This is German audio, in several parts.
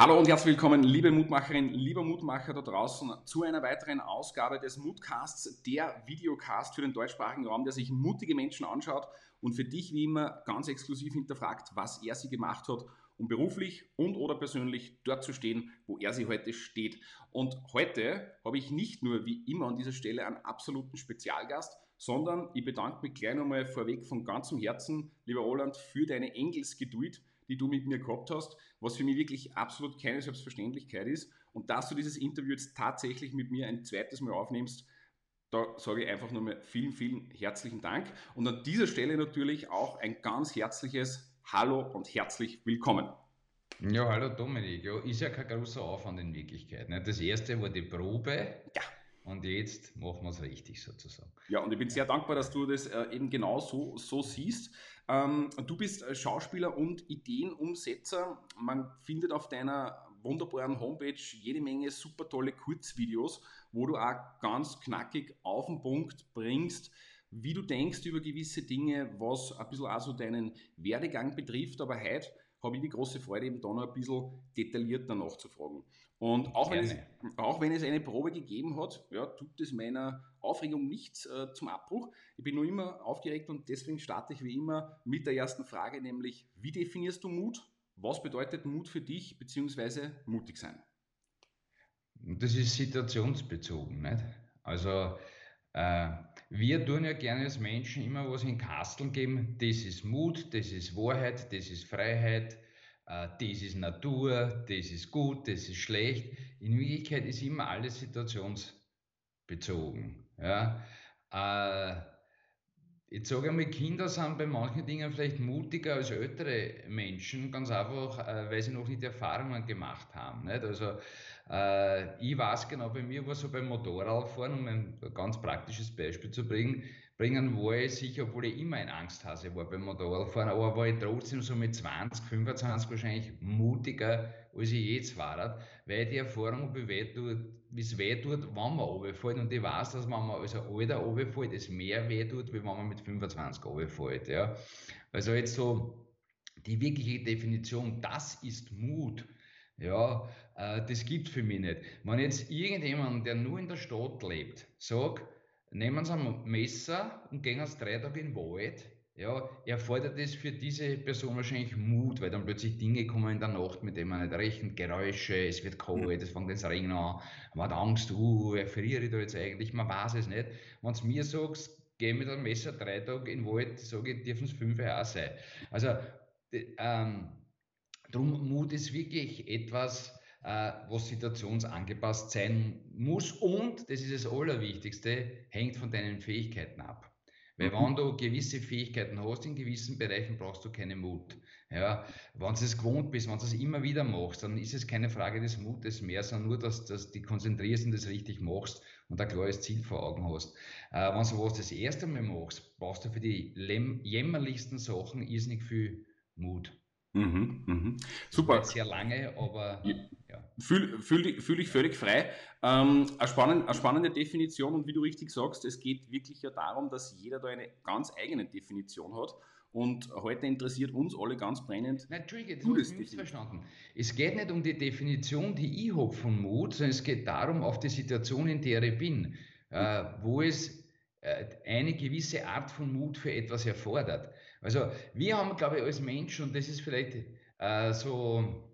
Hallo und herzlich willkommen, liebe Mutmacherin, lieber Mutmacher da draußen, zu einer weiteren Ausgabe des Mutcasts, der Videocast für den deutschsprachigen Raum, der sich mutige Menschen anschaut und für dich wie immer ganz exklusiv hinterfragt, was er sie gemacht hat, um beruflich und oder persönlich dort zu stehen, wo er sie heute steht. Und heute habe ich nicht nur wie immer an dieser Stelle einen absoluten Spezialgast, sondern ich bedanke mich gleich nochmal vorweg von ganzem Herzen, lieber Roland, für deine Engelsgeduld die du mit mir gehabt hast, was für mich wirklich absolut keine Selbstverständlichkeit ist. Und dass du dieses Interview jetzt tatsächlich mit mir ein zweites Mal aufnimmst, da sage ich einfach nur mal vielen, vielen herzlichen Dank. Und an dieser Stelle natürlich auch ein ganz herzliches Hallo und herzlich willkommen. Ja, hallo Dominik. Ja, ist ja kein großer Aufwand in Wirklichkeit. Ne? Das erste war die Probe. Ja. Und jetzt machen wir es richtig sozusagen. Ja, und ich bin sehr dankbar, dass du das äh, eben genau so, so siehst. Ähm, du bist äh, Schauspieler und Ideenumsetzer. Man findet auf deiner wunderbaren Homepage jede Menge super tolle Kurzvideos, wo du auch ganz knackig auf den Punkt bringst, wie du denkst über gewisse Dinge, was ein bisschen auch so deinen Werdegang betrifft. Aber heute habe ich die große Freude, eben da noch ein bisschen detaillierter nachzufragen. Und auch wenn, es, auch wenn es eine Probe gegeben hat, ja, tut es meiner Aufregung nichts äh, zum Abbruch. Ich bin nur immer aufgeregt und deswegen starte ich wie immer mit der ersten Frage, nämlich wie definierst du Mut? Was bedeutet Mut für dich, beziehungsweise mutig sein? Das ist situationsbezogen. Nicht? Also äh, wir tun ja gerne als Menschen immer was in Kasteln geben. Das ist Mut, das ist Wahrheit, das ist Freiheit, das ist Natur, das ist gut, das ist schlecht. In Wirklichkeit ist immer alles situationsbezogen. Ja? Äh, ich sage einmal, Kinder sind bei manchen Dingen vielleicht mutiger als ältere Menschen, ganz einfach, äh, weil sie noch nicht Erfahrungen gemacht haben. Nicht? Also äh, ich weiß genau, bei mir war so beim Motorradfahren, um ein ganz praktisches Beispiel zu bringen, bringen war ich sicher, obwohl ich immer ein Angsthase war beim Motorradfahren, aber war ich trotzdem so mit 20, 25 wahrscheinlich mutiger, als ich jetzt war, weil die Erfahrung, wie es weh tut, wenn man runterfällt. Und ich weiß, dass wenn man als Alter runterfällt, es mehr weh tut, wie wenn man mit 25 runterfällt. Ja. Also jetzt so die wirkliche Definition, das ist Mut. Ja, äh, das gibt für mich nicht. Wenn jetzt irgendjemand, der nur in der Stadt lebt, sagt, nehmen Sie ein Messer und gehen Sie drei Tage in den Wald, ja, erfordert es für diese Person wahrscheinlich Mut, weil dann plötzlich Dinge kommen in der Nacht, mit denen man nicht rechnet, Geräusche, es wird kalt, es fängt jetzt Regen an, man hat Angst, uh, erfriere ich da jetzt eigentlich, man weiß es nicht. Wenn du mir sagst, geh mit einem Messer drei Tage in den Wald, sage ich, dürfen es fünf auch sein. Also, ähm, drum Mut ist wirklich etwas, was situationsangepasst sein muss und, das ist das Allerwichtigste, hängt von deinen Fähigkeiten ab. Weil mhm. wenn du gewisse Fähigkeiten hast, in gewissen Bereichen brauchst du keinen Mut. Ja, wenn du es gewohnt bist, wenn du es immer wieder machst, dann ist es keine Frage des Mutes mehr, sondern nur, dass, du dich konzentrierst und das richtig machst und ein klares Ziel vor Augen hast. Äh, wenn du was das erste Mal machst, brauchst du für die jämmerlichsten Sachen irrsinnig viel Mut. Mhm, mhm. Super. Sehr lange, aber ja. ja. Fühl, fühl, dich völlig frei. Ähm, eine, spannende, eine, spannende, Definition und wie du richtig sagst, es geht wirklich ja darum, dass jeder da eine ganz eigene Definition hat. Und heute interessiert uns alle ganz brennend. Nein, Entschuldige, das ich missverstanden. Es geht nicht um die Definition, die ich habe von Mut, sondern es geht darum, auf die Situation, in der ich bin, äh, wo es äh, eine gewisse Art von Mut für etwas erfordert. Also wir haben, glaube ich, als Mensch, und das ist vielleicht äh, so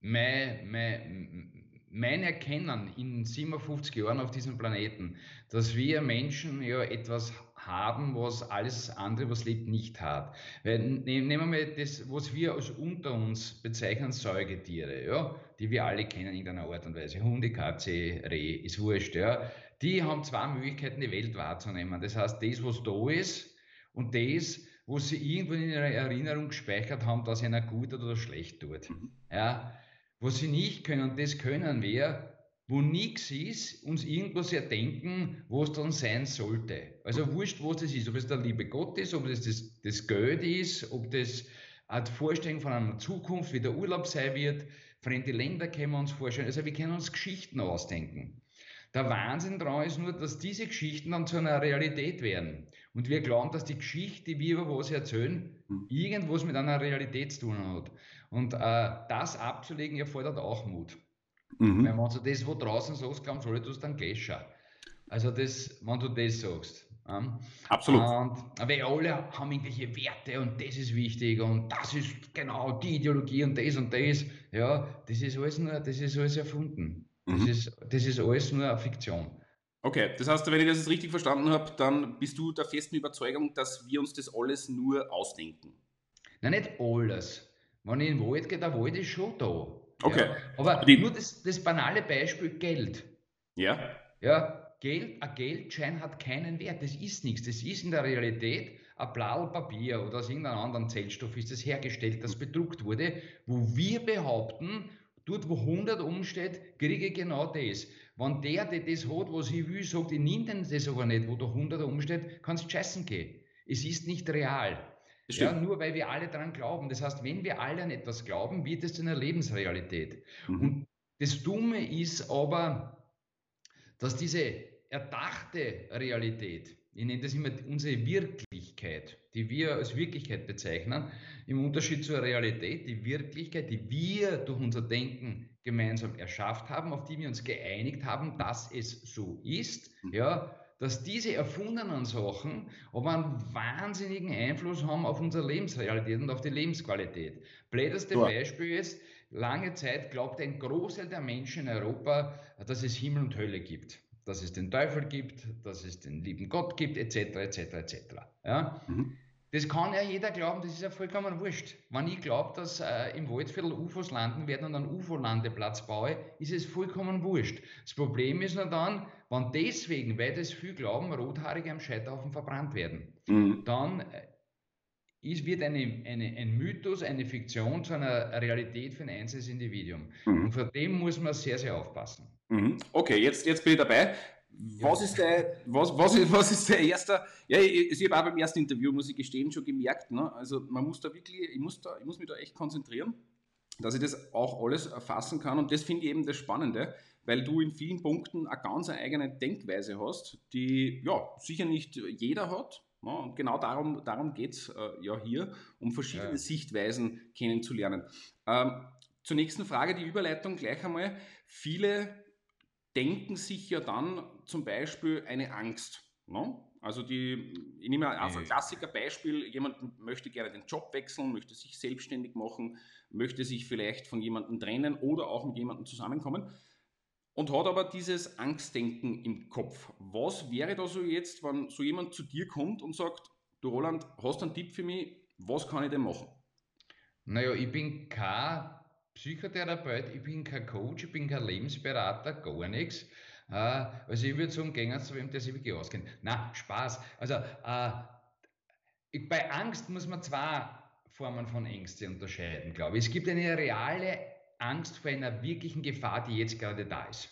mein, mein, mein Erkennen in 57 Jahren auf diesem Planeten, dass wir Menschen ja etwas haben, was alles andere, was lebt, nicht hat. Weil, nehmen wir mal das, was wir als unter uns bezeichnen, Säugetiere, ja, die wir alle kennen in irgendeiner Art und Weise. Hunde, Katze, Reh, ist wurscht, ja. Die haben zwei Möglichkeiten, die Welt wahrzunehmen. Das heißt, das, was da ist, und das, wo sie irgendwo in ihrer Erinnerung gespeichert haben, dass einer gut oder schlecht tut. Mhm. Ja, was sie nicht können, das können wir, wo nichts ist, uns irgendwas erdenken, wo es dann sein sollte. Also mhm. wurscht, was das ist, ob es der liebe Gott ist, ob es das, das Geld ist, ob das eine Vorstellung von einer Zukunft, wie der Urlaub sein wird, fremde Länder können wir uns vorstellen. Also wir können uns Geschichten ausdenken. Der Wahnsinn daran ist nur, dass diese Geschichten dann zu einer Realität werden. Und wir glauben, dass die Geschichte, die wir über was erzählen, mhm. irgendwas mit einer Realität zu tun hat. Und äh, das abzulegen erfordert auch Mut. Mhm. Wenn man so das, wo draußen sagst, glauben soll ich das dann gleich Also das, wenn du das sagst. Ähm, Absolut. Und, weil alle haben irgendwelche Werte und das ist wichtig und das ist genau die Ideologie und das und das. Ja, das ist alles nur, das ist alles erfunden. Das, mhm. ist, das ist alles nur eine Fiktion. Okay, das heißt, wenn ich das jetzt richtig verstanden habe, dann bist du der festen Überzeugung, dass wir uns das alles nur ausdenken. Nein, nicht alles. Wenn ich in den Wald gehe, der Wald ist schon da. Okay. Ja. Aber Die, nur das, das banale Beispiel Geld. Ja. Ja, Geld, ein Geldschein hat keinen Wert. Das ist nichts. Das ist in der Realität ein Blatt Papier oder aus irgendeinem anderen Zellstoff ist das hergestellt, das bedruckt wurde, wo wir behaupten, dort wo 100 umsteht, kriege ich genau das. Wenn der, der das hat, was ich will, sagt, ich nehme das aber nicht, wo da 100 umsteht, kannst du scheißen gehen. Es ist nicht real. Ja, nur weil wir alle daran glauben. Das heißt, wenn wir alle an etwas glauben, wird es zu einer Lebensrealität. Mhm. Und das Dumme ist aber, dass diese erdachte Realität, ich nenne das immer unsere Wirklichkeit, die wir als Wirklichkeit bezeichnen, im Unterschied zur Realität, die Wirklichkeit, die wir durch unser Denken gemeinsam erschafft haben, auf die wir uns geeinigt haben, dass es so ist, mhm. ja, dass diese erfundenen Sachen aber einen wahnsinnigen Einfluss haben auf unsere Lebensrealität und auf die Lebensqualität. Blödeste ja. Beispiel ist, lange Zeit glaubte ein Großteil der Menschen in Europa, dass es Himmel und Hölle gibt dass es den Teufel gibt, dass es den lieben Gott gibt, etc., etc., etc. Ja? Mhm. Das kann ja jeder glauben, das ist ja vollkommen wurscht. Wenn ich glaube, dass äh, im Waldviertel UFOs landen werden und einen UFO-Landeplatz baue, ist es vollkommen wurscht. Das Problem ist nur dann, wenn deswegen, weil das viel glauben, Rothaarige am Scheiterhaufen verbrannt werden, mhm. dann äh, ist, wird eine, eine, ein Mythos, eine Fiktion zu einer Realität für ein einzelnes Individuum. Mhm. Und vor dem muss man sehr, sehr aufpassen. Mhm. Okay, jetzt, jetzt bin ich dabei. Was ist der, was, was, ist, was ist der erste? Ja, ich, ich habe auch beim ersten Interview, muss ich gestehen, schon gemerkt. Ne? Also man muss da wirklich, ich muss, da, ich muss mich da echt konzentrieren, dass ich das auch alles erfassen kann. Und das finde ich eben das Spannende, weil du in vielen Punkten eine ganz eigene Denkweise hast, die ja sicher nicht jeder hat. Ne? Und genau darum, darum geht es äh, ja hier, um verschiedene ja. Sichtweisen kennenzulernen. Ähm, zur nächsten Frage, die Überleitung gleich einmal. Viele denken sich ja dann zum Beispiel eine Angst. Ne? Also die, ich nehme einfach ein Klassikerbeispiel, jemand möchte gerne den Job wechseln, möchte sich selbstständig machen, möchte sich vielleicht von jemandem trennen oder auch mit jemandem zusammenkommen und hat aber dieses Angstdenken im Kopf. Was wäre da so jetzt, wenn so jemand zu dir kommt und sagt, du Roland, hast du einen Tipp für mich, was kann ich denn machen? Naja, ich bin kein Psychotherapeut, ich bin kein Coach, ich bin kein Lebensberater, gar nichts. Äh, also ich würde sagen, gehen zu wem, der sich wirklich auskennt. Na, Spaß. Also äh, ich, bei Angst muss man zwei Formen von Ängste unterscheiden, glaube ich. Es gibt eine reale Angst vor einer wirklichen Gefahr, die jetzt gerade da ist.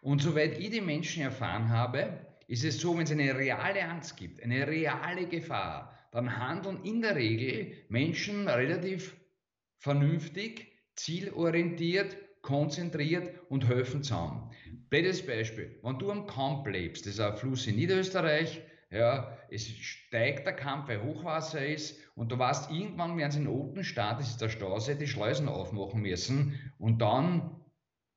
Und soweit ich die Menschen erfahren habe, ist es so, wenn es eine reale Angst gibt, eine reale Gefahr, dann handeln in der Regel Menschen relativ vernünftig zielorientiert, konzentriert und helfen zusammen. Blödes Beispiel, wenn du am Kamp lebst, das ist ein Fluss in Niederösterreich, ja, es steigt der Kampf, weil Hochwasser ist und du weißt, irgendwann werden sie in Otenstadt, das ist der Stausee, die Schleusen aufmachen müssen und dann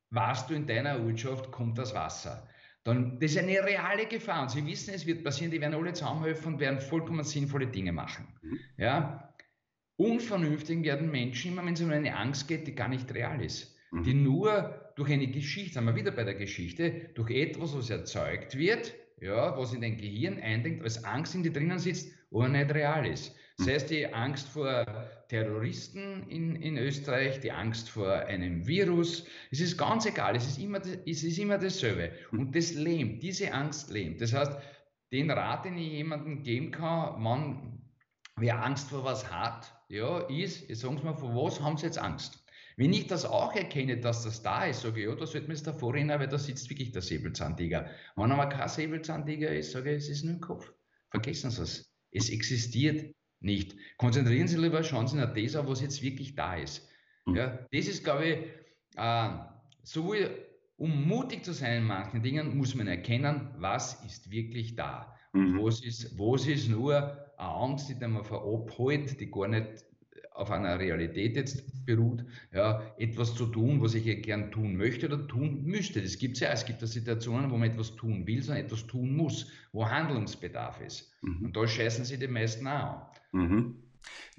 weißt du, in deiner Ortschaft kommt das Wasser. Dann, das ist eine reale Gefahr und sie wissen, es wird passieren, die werden alle zusammenhelfen und werden vollkommen sinnvolle Dinge machen. Mhm. Ja, unvernünftig werden Menschen immer, wenn es um eine Angst geht, die gar nicht real ist. Mhm. Die nur durch eine Geschichte, sind wir wieder bei der Geschichte, durch etwas, was erzeugt wird, ja, was in dein Gehirn eindenkt, als Angst in dir drinnen sitzt, aber nicht real ist. Das mhm. heißt, die Angst vor Terroristen in, in Österreich, die Angst vor einem Virus, es ist ganz egal, es ist immer, es ist immer dasselbe. Mhm. Und das lähmt, diese Angst lähmt. Das heißt, den Rat, den ich jemandem geben kann, wann wer Angst vor was hat, ja, ist, jetzt sagen Sie mal, vor was haben Sie jetzt Angst? Wenn ich das auch erkenne, dass das da ist, sage ich, ja, da sollte man jetzt davor rennen, weil da sitzt wirklich der Säbelzahntiger. Wenn aber kein Säbelzahntiger ist, sage ich, es ist nur im Kopf. Vergessen Sie es. Es existiert nicht. Konzentrieren Sie lieber, schauen Sie nach das an, was jetzt wirklich da ist. Mhm. Ja, das ist, glaube ich, äh, sowohl um mutig zu sein in manchen Dingen, muss man erkennen, was ist wirklich da. Mhm. Was, ist, was ist nur eine Angst, die man verabholt, die gar nicht auf einer Realität jetzt beruht, ja, etwas zu tun, was ich gern tun möchte oder tun müsste. Das gibt es ja. Es gibt ja Situationen, wo man etwas tun will, sondern etwas tun muss, wo Handlungsbedarf ist. Mhm. Und da scheißen sie die meisten auch an. Mhm.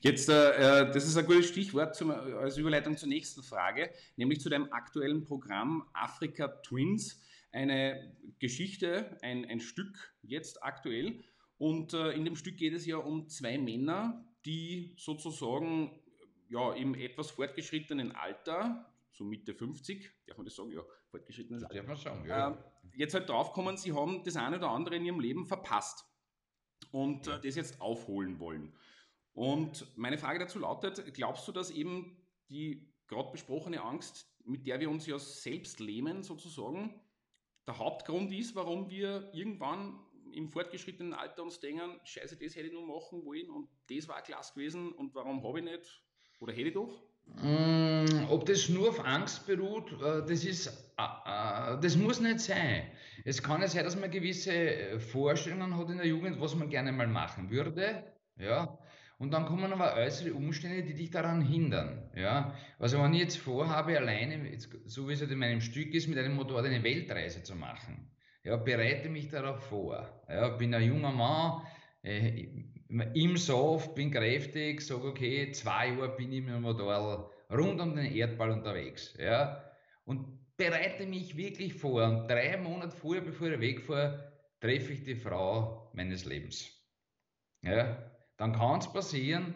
Jetzt, äh, äh, das ist ein gutes Stichwort zum, als Überleitung zur nächsten Frage, nämlich zu deinem aktuellen Programm Afrika Twins. Eine Geschichte, ein, ein Stück jetzt aktuell. Und äh, in dem Stück geht es ja um zwei Männer, die sozusagen ja, im etwas fortgeschrittenen Alter, so Mitte 50, darf man das sagen? Ja, fortgeschrittenes Alter. Darf man sagen, ja. Äh, jetzt halt draufkommen, sie haben das eine oder andere in ihrem Leben verpasst und äh, das jetzt aufholen wollen. Und meine Frage dazu lautet, glaubst du, dass eben die gerade besprochene Angst, mit der wir uns ja selbst lähmen sozusagen, der Hauptgrund ist, warum wir irgendwann im fortgeschrittenen Alter uns denken, scheiße, das hätte ich nur machen wollen und das war klasse gewesen und warum habe ich nicht? Oder hätte ich doch? Mm, ob das nur auf Angst beruht, äh, das ist, äh, äh, das muss nicht sein. Es kann ja sein, dass man gewisse Vorstellungen hat in der Jugend, was man gerne mal machen würde, ja. Und dann kommen aber äußere Umstände, die dich daran hindern, ja. Also wenn ich jetzt vorhabe, alleine, so wie es halt in meinem Stück ist, mit einem Motorrad eine Weltreise zu machen, ja, bereite mich darauf vor. Ja, bin ein junger Mann, äh, im Soft, bin kräftig, sage, okay, zwei Jahre bin ich mit dem Motorrad rund um den Erdball unterwegs. Ja, und bereite mich wirklich vor. Und drei Monate vorher, bevor ich wegfahre, treffe ich die Frau meines Lebens. Ja, dann kann es passieren,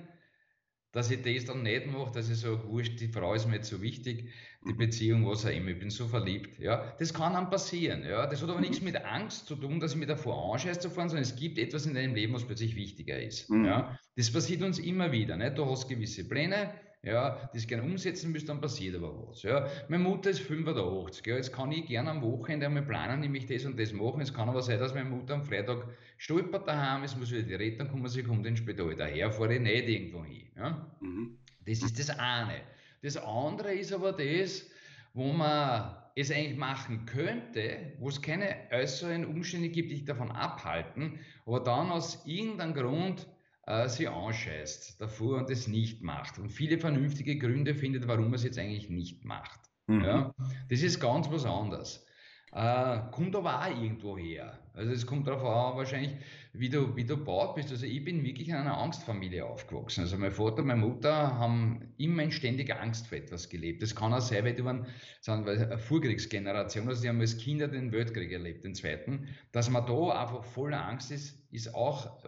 dass ich das dann nicht mache, dass ich sage, wurscht, die Frau ist mir jetzt so wichtig, die Beziehung, was auch immer, ich bin so verliebt. Ja, das kann dann passieren. Ja, das hat aber nichts mit Angst zu tun, dass ich mir davor anscheiße zu fahren, sondern es gibt etwas in deinem Leben, was plötzlich wichtiger ist. Mhm. Ja, das passiert uns immer wieder. Nicht? Du hast gewisse Pläne, ja, das gerne umsetzen müsst, dann passiert aber was. Ja. Meine Mutter ist 85, ja, jetzt kann ich gerne am Wochenende einmal planen, nämlich das und das machen. Es kann aber sein, dass meine Mutter am Freitag stolpert daheim, es muss wieder die Rettung kommen, sie kommt ins Spital. Daher fahre ich nicht irgendwo hin. Ja. Mhm. Das ist das eine. Das andere ist aber das, wo man es eigentlich machen könnte, wo es keine äußeren Umstände gibt, die dich davon abhalten, aber dann aus irgendeinem Grund äh, sie anscheißt davor und es nicht macht und viele vernünftige Gründe findet, warum man es jetzt eigentlich nicht macht. Mhm. Ja? Das ist ganz was anderes. Äh, kommt aber auch irgendwo her. Also es kommt darauf an, wahrscheinlich, wie du, wie du baut bist. Also ich bin wirklich in einer Angstfamilie aufgewachsen. Also mein Vater, meine Mutter haben immer in ständiger Angst vor etwas gelebt. Das kann auch sein, weil die waren wir, eine Vorkriegsgeneration, also die haben als Kinder den Weltkrieg erlebt, den zweiten. Dass man da einfach voller Angst ist, ist auch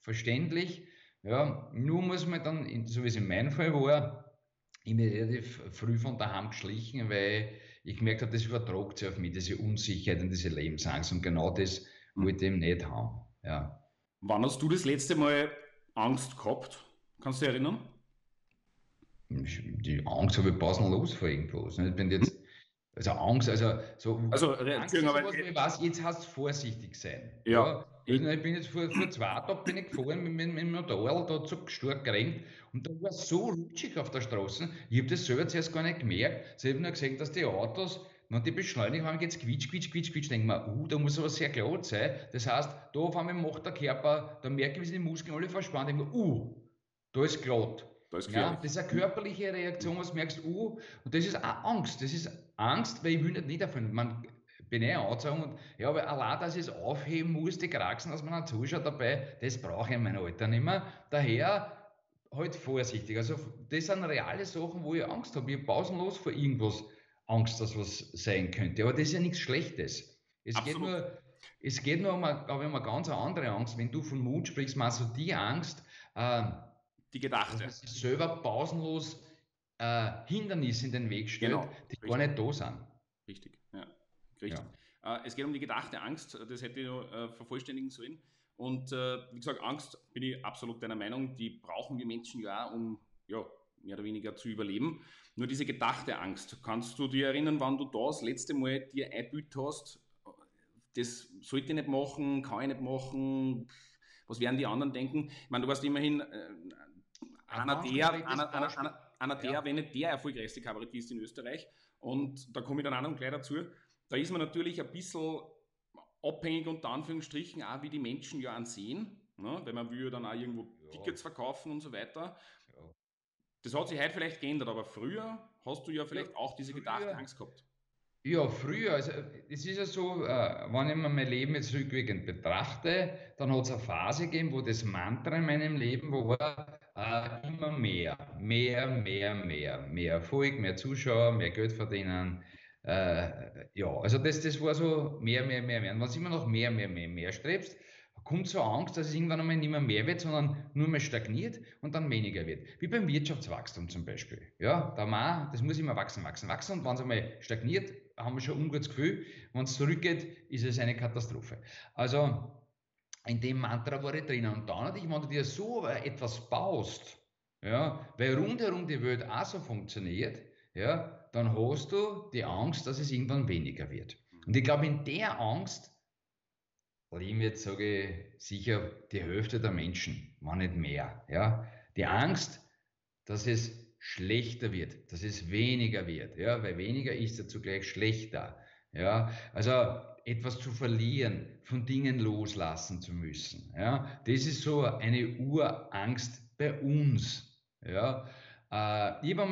verständlich. Ja, nur muss man dann, so wie es in meinem Fall war, ich bin relativ früh von daheim geschlichen, weil ich gemerkt habe, das übertragt sich auf mich, diese Unsicherheit und diese Lebensangst. Und genau das wollte ich eben nicht haben. Ja. Wann hast du das letzte Mal Angst gehabt? Kannst du dich erinnern? Die Angst habe ich pausenlos vor irgendwas. Ich bin jetzt also Angst, also so. Also, Angst ist sowas, ich weiß, jetzt hast vorsichtig sein. Ja. ja. Ich bin jetzt vor, vor zwei Tagen bin ich gefahren mit, mit, mit dem Motorrad, da hat so stark geregnet und da war es so rutschig auf der Straße. Ich habe das selber zuerst gar nicht gemerkt. Ich habe nur gesehen, dass die Autos, wenn die beschleunigen haben, jetzt quietsch, quietsch, quietsch, quietsch, denke mir, uh, da muss aber sehr glatt sein. Das heißt, da auf einmal macht der Körper, da merke ich, wie sich die Muskeln alle verspannen, denke mir, uh, da ist glatt. Das ist, ja, das ist eine körperliche Reaktion, was du merkst, uh, und das ist auch Angst. Das ist Angst, weil ich will nicht niederfallen. Man bin eh angezogen und ja, aber allein, dass ich es aufheben muss, die Kraxen, dass man einen Zuschauer dabei, das brauche ich in meinem Alter nicht mehr. Daher halt vorsichtig. Also das sind reale Sachen, wo ich Angst habe. Ich habe pausenlos vor irgendwas Angst, dass was sein könnte. Aber das ist ja nichts Schlechtes. Es geht nur, es geht nur um, eine, glaube ich, um eine ganz andere Angst. Wenn du von Mut sprichst, machst du die Angst, äh, die gedachte. Dass sich selber pausenlos äh, Hindernisse in den Weg stellt, genau, die richtig. gar nicht da sind. Richtig, ja. Richtig. Ja. Äh, es geht um die gedachte Angst, das hätte ich noch äh, vervollständigen sollen. Und äh, wie gesagt, Angst bin ich absolut deiner Meinung, die brauchen wir Menschen ja, um ja, mehr oder weniger zu überleben. Nur diese gedachte Angst, kannst du dir erinnern, wann du das letzte Mal dir einbüht hast, das sollte ich nicht machen, kann ich nicht machen, was werden die anderen denken? Ich meine, du warst immerhin äh, einer der, einer, einer, einer, einer der, ja. wenn nicht der erfolgreichste Kabarettist in Österreich. Und da komme ich dann auch noch gleich dazu. Da ist man natürlich ein bisschen abhängig unter Anführungsstrichen auch, wie die Menschen ja ansehen. Ne? Weil man will ja dann auch irgendwo ja. Tickets verkaufen und so weiter. Ja. Das hat sich heute vielleicht geändert, aber früher hast du ja vielleicht auch diese gedachte Angst gehabt. Ja, früher, also es ist ja so, äh, wenn ich mir mein Leben jetzt rückwirkend betrachte, dann hat es eine Phase gegeben, wo das Mantra in meinem Leben war, äh, immer mehr, mehr, mehr, mehr, mehr Erfolg, mehr Zuschauer, mehr Geld verdienen. Äh, ja, also das, das war so mehr, mehr, mehr, mehr. Und wenn du immer noch mehr, mehr, mehr, mehr strebst, kommt so Angst, dass es irgendwann einmal nicht mehr mehr wird, sondern nur mehr stagniert und dann weniger wird. Wie beim Wirtschaftswachstum zum Beispiel. Ja, da mal, das muss immer wachsen, wachsen, wachsen. Und wenn es einmal stagniert, haben wir schon ein ungutes Gefühl. Wenn es zurückgeht, ist es eine Katastrophe. Also in dem Mantra war ich drinnen. Und dann natürlich, wenn du dir so etwas baust, ja, weil rundherum die Welt auch so funktioniert, ja, dann hast du die Angst, dass es irgendwann weniger wird. Und ich glaube, in der Angst leben jetzt, sage ich, sicher die Hälfte der Menschen, wenn nicht mehr. Ja? Die Angst, dass es schlechter wird, dass es weniger wird, ja? weil weniger ist ja zugleich schlechter. Ja? Also etwas zu verlieren, von Dingen loslassen zu müssen. Ja? Das ist so eine Urangst bei uns. Ja? Äh, ich habe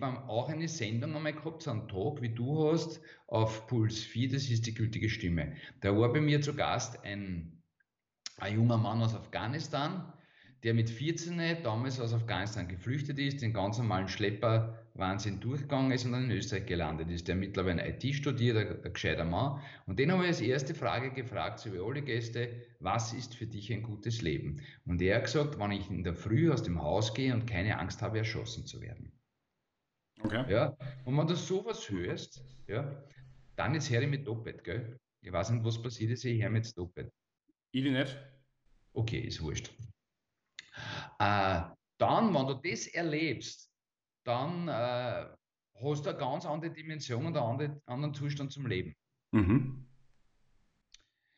habe auch eine Sendung einmal gehabt, so einen Tag, wie du hast, auf Puls 4, das ist die gültige Stimme. Da war bei mir zu Gast ein, ein junger Mann aus Afghanistan, der mit 14 damals aus Afghanistan geflüchtet ist, den ganz normalen Schlepper-Wahnsinn durchgegangen ist und dann in Österreich gelandet ist. Der mittlerweile IT studiert, ein, ein gescheiter Mann. Und den habe ich als erste Frage gefragt, so wie alle Gäste, was ist für dich ein gutes Leben? Und er hat gesagt, wenn ich in der Früh aus dem Haus gehe und keine Angst habe, erschossen zu werden. Okay. Ja, und wenn du sowas hörst, ja, dann ist Harry mit Doppet, gell? Ich weiß nicht, was passiert ist, ich höre mit Doppet. Ich nicht. Okay, ist wurscht. Äh, dann, wenn du das erlebst, dann äh, hast du eine ganz andere Dimension und einen anderen Zustand zum Leben. Mhm.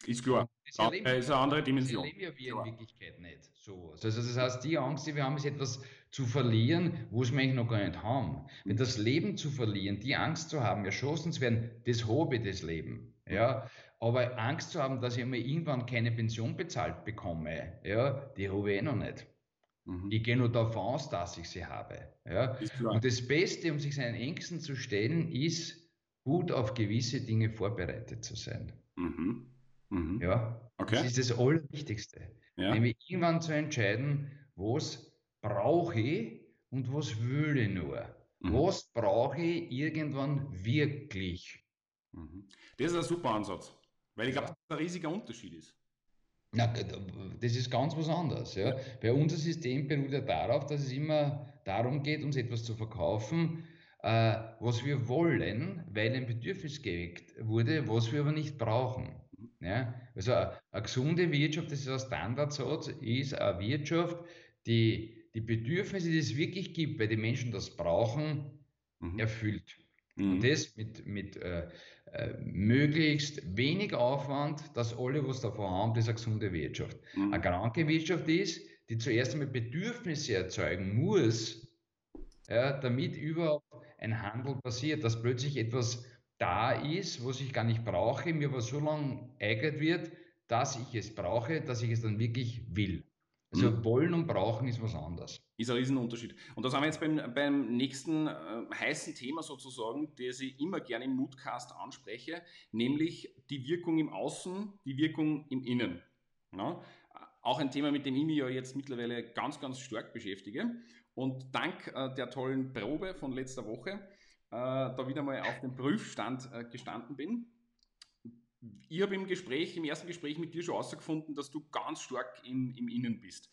Ist klar. Das erleben, ja, ist eine andere Dimension. Das erleben ja wir in Wirklichkeit nicht so. Also das heißt, die Angst, die wir haben, ist etwas zu verlieren, wo es wir eigentlich noch gar nicht haben. Wenn das Leben zu verlieren, die Angst zu haben, erschossen zu werden, das habe ich, das Leben. Ja, aber Angst zu haben, dass ich mal irgendwann keine Pension bezahlt bekomme, ja, die habe ich eh noch nicht. Mhm. Ich gehe nur davon aus, dass ich sie habe. Ja? Und das Beste, um sich seinen Ängsten zu stellen, ist, gut auf gewisse Dinge vorbereitet zu sein. Mhm. Mhm. Ja, okay. das ist das Allerwichtigste. Ja. Nämlich irgendwann zu entscheiden, was brauche ich und was will ich nur. Mhm. Was brauche ich irgendwann wirklich? Mhm. Das ist ein super Ansatz, weil ich glaube, dass das ein riesiger Unterschied ist. Na, das ist ganz was anderes. Ja. Bei unser System beruht ja darauf, dass es immer darum geht, uns etwas zu verkaufen, äh, was wir wollen, weil ein Bedürfnis geweckt wurde, was wir aber nicht brauchen. Ja. Also eine, eine gesunde Wirtschaft, das ist ein Standardsatz, ist eine Wirtschaft, die die Bedürfnisse, die es wirklich gibt, weil die Menschen das brauchen, mhm. erfüllt. Mhm. Und das mit, mit äh, äh, möglichst wenig Aufwand, dass alle was davon haben, das ist eine gesunde Wirtschaft. Mhm. Eine kranke Wirtschaft ist, die zuerst einmal Bedürfnisse erzeugen muss, ja, damit überhaupt ein Handel passiert, dass plötzlich etwas da ist, was ich gar nicht brauche, mir aber so lange eignet wird, dass ich es brauche, dass ich es dann wirklich will. Also mhm. wollen und brauchen ist was anderes. Ist ein Riesenunterschied. Und da sind wir jetzt beim, beim nächsten äh, heißen Thema sozusagen, das ich immer gerne im Moodcast anspreche, nämlich die Wirkung im Außen, die Wirkung im Innen. Ja? Auch ein Thema, mit dem ich mich ja jetzt mittlerweile ganz, ganz stark beschäftige. Und dank äh, der tollen Probe von letzter Woche äh, da wieder mal auf dem Prüfstand äh, gestanden bin ich habe im Gespräch, im ersten Gespräch mit dir schon herausgefunden, dass du ganz stark im, im Innen bist.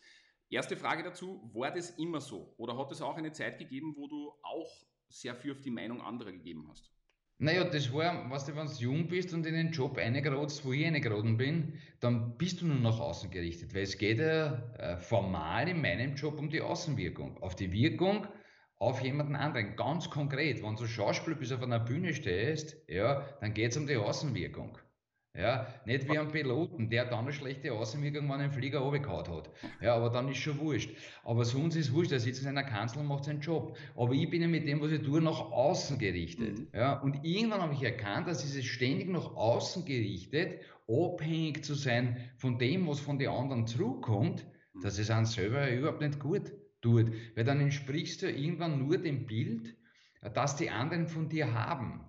Erste Frage dazu, war das immer so? Oder hat es auch eine Zeit gegeben, wo du auch sehr viel auf die Meinung anderer gegeben hast? Naja, das war, weißt du, wenn du jung bist und in den Job eingerodst, wo ich eingeraten bin, dann bist du nur nach außen gerichtet, weil es geht ja äh, formal in meinem Job um die Außenwirkung, auf die Wirkung auf jemanden anderen, ganz konkret. Wenn du Schauspieler bis auf einer Bühne stehst, ja, dann geht es um die Außenwirkung. Ja, nicht wie ein Piloten, der dann eine schlechte Außenwirkung, wenn ein Flieger runtergehauen hat. Ja, aber dann ist schon wurscht. Aber sonst ist wurscht, er sitzt in einer Kanzel und macht seinen Job. Aber ich bin ja mit dem, was ich tue, nach außen gerichtet. Mhm. Ja, und irgendwann habe ich erkannt, dass dieses ständig nach außen gerichtet, abhängig zu sein von dem, was von den anderen zurückkommt, mhm. dass es einem selber überhaupt nicht gut tut. Weil dann entsprichst du irgendwann nur dem Bild, das die anderen von dir haben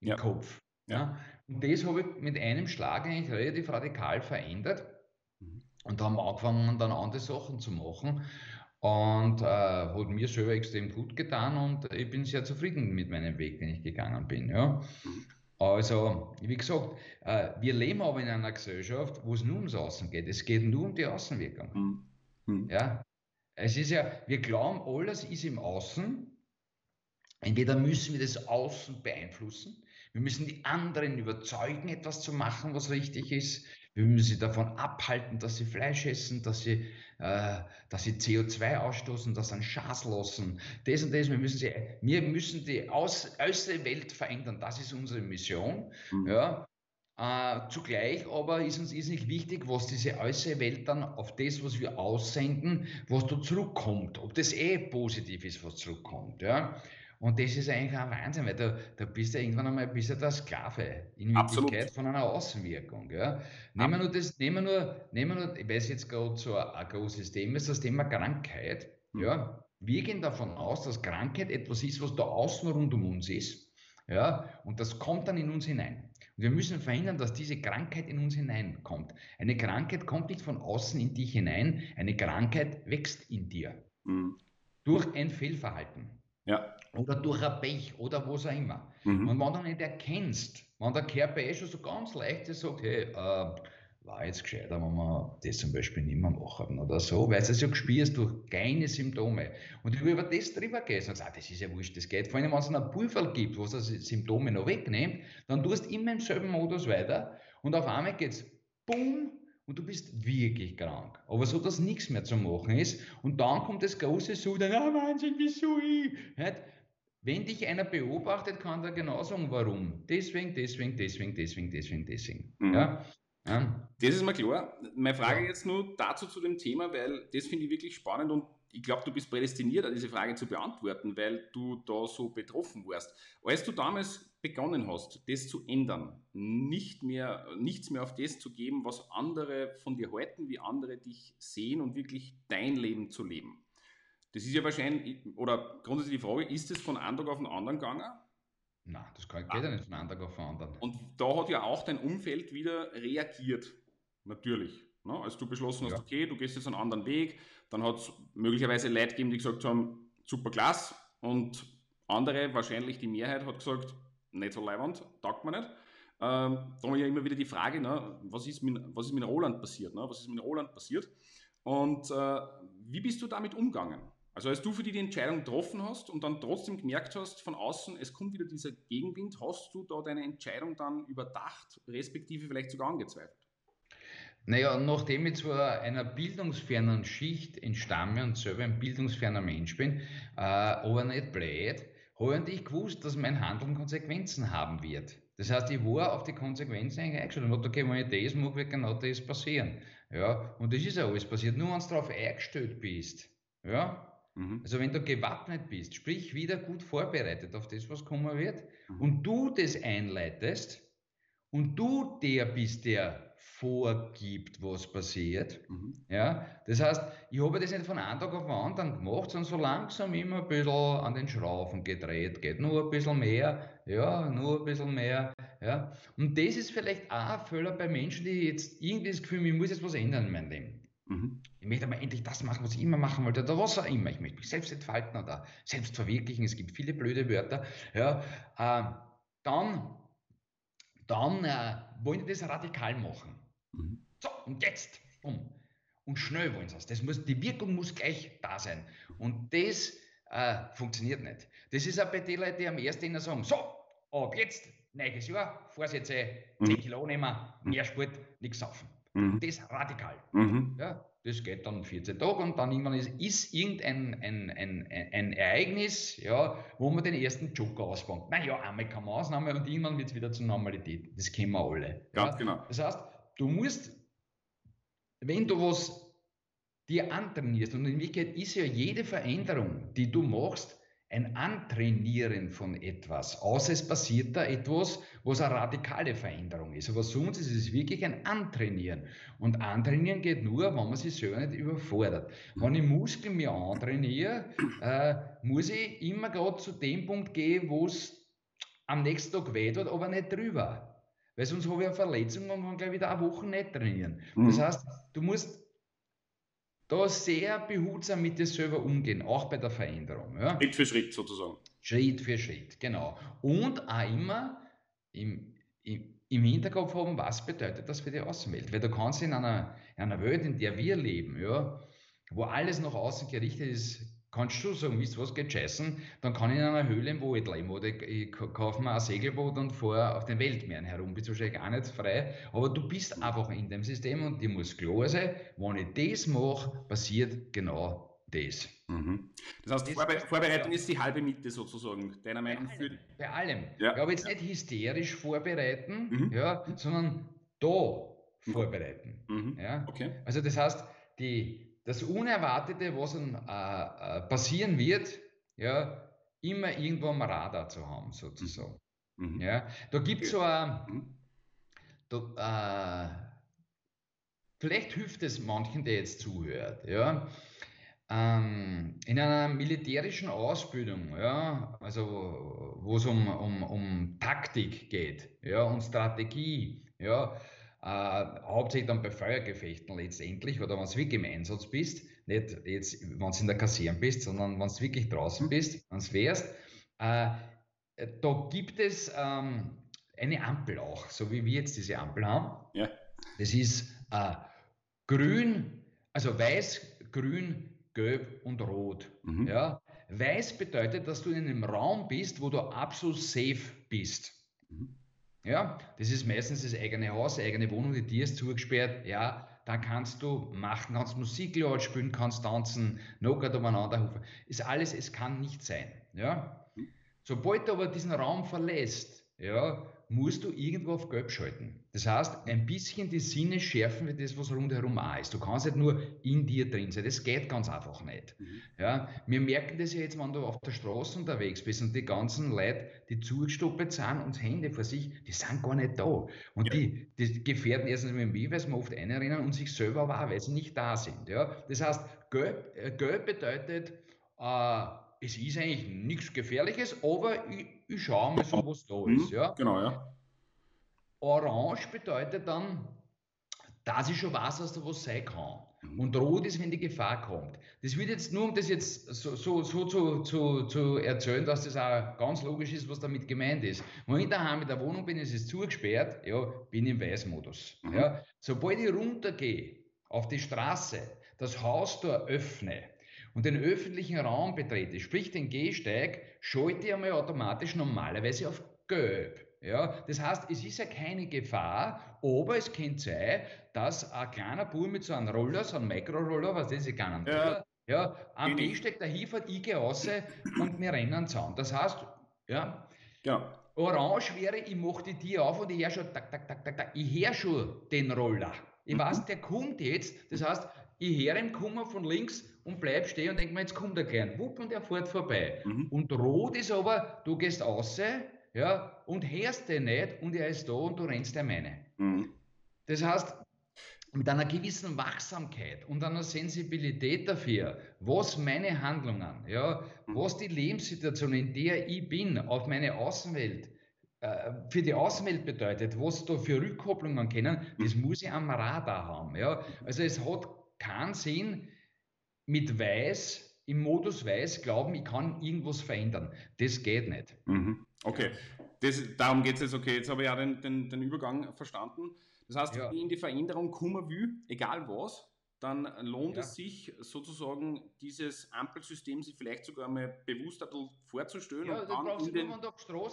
im ja. Kopf. Ja. Und das habe ich mit einem Schlag eigentlich relativ radikal verändert. Mhm. Und da haben wir angefangen, dann andere Sachen zu machen. Und äh, hat mir selber extrem gut getan und ich bin sehr zufrieden mit meinem Weg, den ich gegangen bin. Ja. Mhm. Also, wie gesagt, äh, wir leben aber in einer Gesellschaft, wo es nur ums Außen geht. Es geht nur um die Außenwirkung. Mhm. mhm. Ja. Es ist ja, wir glauben, alles ist im Außen. Entweder müssen wir das Außen beeinflussen, wir müssen die anderen überzeugen, etwas zu machen, was richtig ist. Wir müssen sie davon abhalten, dass sie Fleisch essen, dass sie, äh, dass sie CO2 ausstoßen, dass sie einen Schaß lassen. Das und das. Wir müssen, sie, wir müssen die Aus, äußere Welt verändern. Das ist unsere Mission. Mhm. Ja. Äh, zugleich aber ist uns ist nicht wichtig, was diese äußere Welt dann auf das, was wir aussenden, was da zurückkommt. Ob das eh positiv ist, was zurückkommt. Ja. Und das ist eigentlich ein Wahnsinn, weil da, da bist du irgendwann einmal bist du der Sklave in Wirklichkeit von einer Außenwirkung. Ja. Nehmen wir nur das, nehmen wir nur, nehmen wir nur, ich weiß jetzt gerade so ein, ein großes Thema ist das Thema Krankheit. Hm. Ja. Wir gehen davon aus, dass Krankheit etwas ist, was da außen rund um uns ist. Ja, und das kommt dann in uns hinein. Und wir müssen verhindern, dass diese Krankheit in uns hineinkommt. Eine Krankheit kommt nicht von außen in dich hinein, eine Krankheit wächst in dir. Mhm. Durch ein Fehlverhalten. Ja. Oder durch ein Pech oder was auch immer. Mhm. Und wenn du nicht erkennst, wenn der Körper eh schon so ganz leicht ist, sagt, hey, äh, war jetzt gescheiter, wenn wir das zum Beispiel nicht mehr machen oder so, weil du es ja gespürst durch kleine Symptome. Und ich will über das drüber gehen und sage, das ist ja wurscht, das geht. Vor allem, wenn es einen Pulver gibt, was das Symptome noch wegnimmt, dann tust du immer im selben Modus weiter und auf einmal geht es bumm und du bist wirklich krank. Aber so, dass nichts mehr zu machen ist. Und dann kommt das große Sudern, ah Wahnsinn, wieso ich? Wenn dich einer beobachtet, kann er genau sagen, warum. Deswegen, deswegen, deswegen, deswegen, deswegen, deswegen. Mhm. Ja? ja? Das ist mir klar. Meine Frage jetzt nur dazu zu dem Thema, weil das finde ich wirklich spannend und ich glaube, du bist prädestiniert, diese Frage zu beantworten, weil du da so betroffen warst. Als du damals begonnen hast, das zu ändern, nicht mehr, nichts mehr auf das zu geben, was andere von dir halten, wie andere dich sehen und wirklich dein Leben zu leben. Das ist ja wahrscheinlich, oder grundsätzlich die Frage, ist es von einem Tag auf den anderen gegangen? Nein, das kann, geht ah. ja nicht von einem Tag auf den anderen. Und da hat ja auch dein Umfeld wieder reagiert, natürlich. Ne? Als du beschlossen hast, ja. okay, du gehst jetzt einen anderen Weg, dann hat es möglicherweise Leute gegeben, die gesagt haben, super klasse, und andere, wahrscheinlich die Mehrheit, hat gesagt, nicht so leibend, taugt man nicht. Ähm, da haben wir ja immer wieder die Frage, ne, was, ist mit, was ist mit Roland passiert? Ne? Was ist mit Roland passiert? Und äh, wie bist du damit umgegangen? Also als du für dich die Entscheidung getroffen hast und dann trotzdem gemerkt hast von außen, es kommt wieder dieser Gegenwind, hast du da deine Entscheidung dann überdacht, respektive vielleicht sogar angezweifelt? Naja, nachdem ich zwar einer bildungsfernen Schicht entstamme und selber ein bildungsferner Mensch bin, äh, aber nicht blöd, habe ich gewusst, dass mein Handeln Konsequenzen haben wird. Das heißt, ich war auf die Konsequenzen eingestellt und habe okay, wenn ich das mache, wird genau das passieren. Ja, und das ist ja alles passiert. Nur wenn du darauf eingestellt bist, ja, mhm. also wenn du gewappnet bist, sprich wieder gut vorbereitet auf das, was kommen wird, mhm. und du das einleitest und du der bist, der vorgibt, was passiert. Mhm. Ja, das heißt, ich habe das nicht von einem Tag auf den anderen gemacht, sondern so langsam immer ein bisschen an den Schrauben gedreht, geht nur ein bisschen mehr, ja, nur ein bisschen mehr. Ja. Und das ist vielleicht auch ein Fehler bei Menschen, die jetzt irgendwie das Gefühl haben, ich muss jetzt was ändern in meinem Leben. Mhm. Ich möchte aber endlich das machen, was ich immer machen wollte, oder was auch immer. Ich möchte mich selbst entfalten oder selbst verwirklichen. Es gibt viele blöde Wörter. Ja, äh, dann dann äh, wollen die das radikal machen. Mhm. So, und jetzt, um. Und schnell wollen sie es. Das muss, die Wirkung muss gleich da sein. Und das äh, funktioniert nicht. Das ist auch bei den Leuten, die am ersten sagen, so, ab jetzt, neues Jahr, Vorsätze, 10 mhm. Kilo nehmen, mehr Sport, nichts saufen. Mhm. Das radikal. Mhm. Ja, das geht dann 14 Tage und dann irgendwann ist, ist irgendein ein, ein, ein, Ereignis, ja, wo man den ersten Joker ausfängt. Naja, einmal kann man Ausnahme und irgendwann wird es wieder zur Normalität. Das kennen wir alle. Ganz ja. genau. Das heißt, du musst, wenn du was dir antrainierst, und in Wirklichkeit ist ja jede Veränderung, die du machst, ein Antrainieren von etwas, außer es passiert da etwas, was eine radikale Veränderung ist. Aber sonst ist es wirklich ein Antrainieren. Und Antrainieren geht nur, wenn man sich selber nicht überfordert. Wenn ich Muskeln mir antrainiere, äh, muss ich immer gerade zu dem Punkt gehen, wo es am nächsten Tag weh tut, aber nicht drüber. Weil sonst habe ich eine Verletzung und kann gleich wieder eine Woche nicht trainieren. Das mhm. heißt, du musst da sehr behutsam mit dir selber umgehen, auch bei der Veränderung. Ja? Schritt für Schritt sozusagen. Schritt für Schritt, genau. Und auch immer im, im, im Hinterkopf haben, was bedeutet das für die Außenwelt. Weil du kannst in einer, in einer Welt, in der wir leben, ja, wo alles nach außen gerichtet ist, kannst du sagen, wisst was, geht scheißen, dann kann ich in einer Höhle im Wald leben oder ich, ich kaufe mir ein Segelboot und fahre auf den Weltmeeren herum, bist wahrscheinlich gar nicht frei, aber du bist einfach in dem System und dir muss klar sein, wenn ich das mache, passiert genau das. Mhm. Das heißt, das Vorbe Vorbereitung ja. ist die halbe Miete sozusagen, deiner Meinung nach? Bei allem. Ja. Ich habe jetzt nicht hysterisch vorbereiten, mhm. ja, sondern da mhm. vorbereiten. Mhm. Ja? Okay. Also das heißt, die, das Unerwartete, was dann äh, äh, passieren wird, ja, immer irgendwo am Radar zu haben, sozusagen. Mhm. Ja, da gibt es so ein, mhm. da, äh, vielleicht hilft es manchen, der jetzt zuhört, ja, ähm, in einer militärischen Ausbildung, ja, also wo es um, um, um Taktik geht, ja, und Strategie, ja, äh, hauptsächlich dann bei Feuergefechten letztendlich oder wenn du wirklich im Einsatz bist, nicht jetzt, wenn du in der Kaserne bist, sondern wenn du wirklich draußen bist, wenn du wärst, äh, da gibt es ähm, eine Ampel auch, so wie wir jetzt diese Ampel haben. Ja. Das ist äh, grün, also weiß, grün, gelb und rot. Mhm. Ja. Weiß bedeutet, dass du in einem Raum bist, wo du absolut safe bist. Mhm. Ja, das ist meistens das eigene Haus, eigene Wohnung, die dir ist zugesperrt. Ja, da kannst du machen, kannst Musik laut spielen, kannst tanzen, Nockert umeinander rufen. Ist alles, es kann nicht sein. Ja, sobald du aber diesen Raum verlässt, ja, musst du irgendwo auf Gelb schalten. Das heißt, ein bisschen die Sinne schärfen wie das, was rundherum auch ist. Du kannst nicht nur in dir drin sein. Das geht ganz einfach nicht. Mhm. Ja, wir merken das ja jetzt, wenn du auf der Straße unterwegs bist und die ganzen Leute, die zugestoppt sind und Hände vor sich, die sind gar nicht da. Und ja. die, die gefährden erstens mit dem Weh, weil sie oft einrennen und sich selber auch, weil sie nicht da sind. Ja, das heißt, Gelb, äh, Gelb bedeutet, äh, es ist eigentlich nichts Gefährliches, aber ich, ich schaue mal so, was da mhm, ist. Ja? Genau, ja. Orange bedeutet dann, dass ich schon weiß, dass da was sein kann. Mhm. Und rot ist, wenn die Gefahr kommt. Das wird jetzt nur, um das jetzt so, so, so zu, zu, zu erzählen, dass das auch ganz logisch ist, was damit gemeint ist. Wenn ich daheim in der Wohnung bin, ist es zugesperrt, ja, bin ich im Weißmodus. Mhm. Ja. Sobald ich runtergehe auf die Straße, das Haus da öffne, und den öffentlichen Raum betrete, sprich den Gehsteig, schalte ich einmal automatisch normalerweise auf Gelb. Ja, das heißt, es ist ja keine Gefahr, aber es könnte sein, dass ein kleiner Bub mit so einem Roller, so einem Mikroroller, was das ist, gar nicht, ja. ja, am Gehsteig dahin fährt, ich gehe raus und wir rennen zusammen. Das heißt, ja, ja. Orange wäre, ich mache die Tür auf und ich höre schon, tak, tak, tak, tak, tak, ich höre schon den Roller. Ich mhm. weiß, der kommt jetzt. Das heißt, ich höre ihn kommen von links und bleib stehen und denke mir, jetzt kommt er gern. Wupp, und er fährt vorbei. Mhm. Und rot ist aber, du gehst raus, ja, und hörst den nicht und er ist da und du rennst der meine. Mhm. Das heißt, mit einer gewissen Wachsamkeit und einer Sensibilität dafür, was meine Handlungen, ja, mhm. was die Lebenssituation, in der ich bin, auf meine Außenwelt, äh, für die Außenwelt bedeutet, was da für Rückkopplungen kennen, das mhm. muss ich am Radar haben. Ja. Also es hat keinen Sinn, mit Weiß, im Modus Weiß glauben, ich kann irgendwas verändern. Das geht nicht. Mhm. Okay, das, darum geht es jetzt. Okay, jetzt habe ich ja den, den, den Übergang verstanden. Das heißt, ja. wenn ich in die Veränderung kommen will, egal was, dann lohnt ja. es sich sozusagen dieses Ampelsystem sich vielleicht sogar mal bewusst ein bisschen vorzustellen ja, und dann in, den,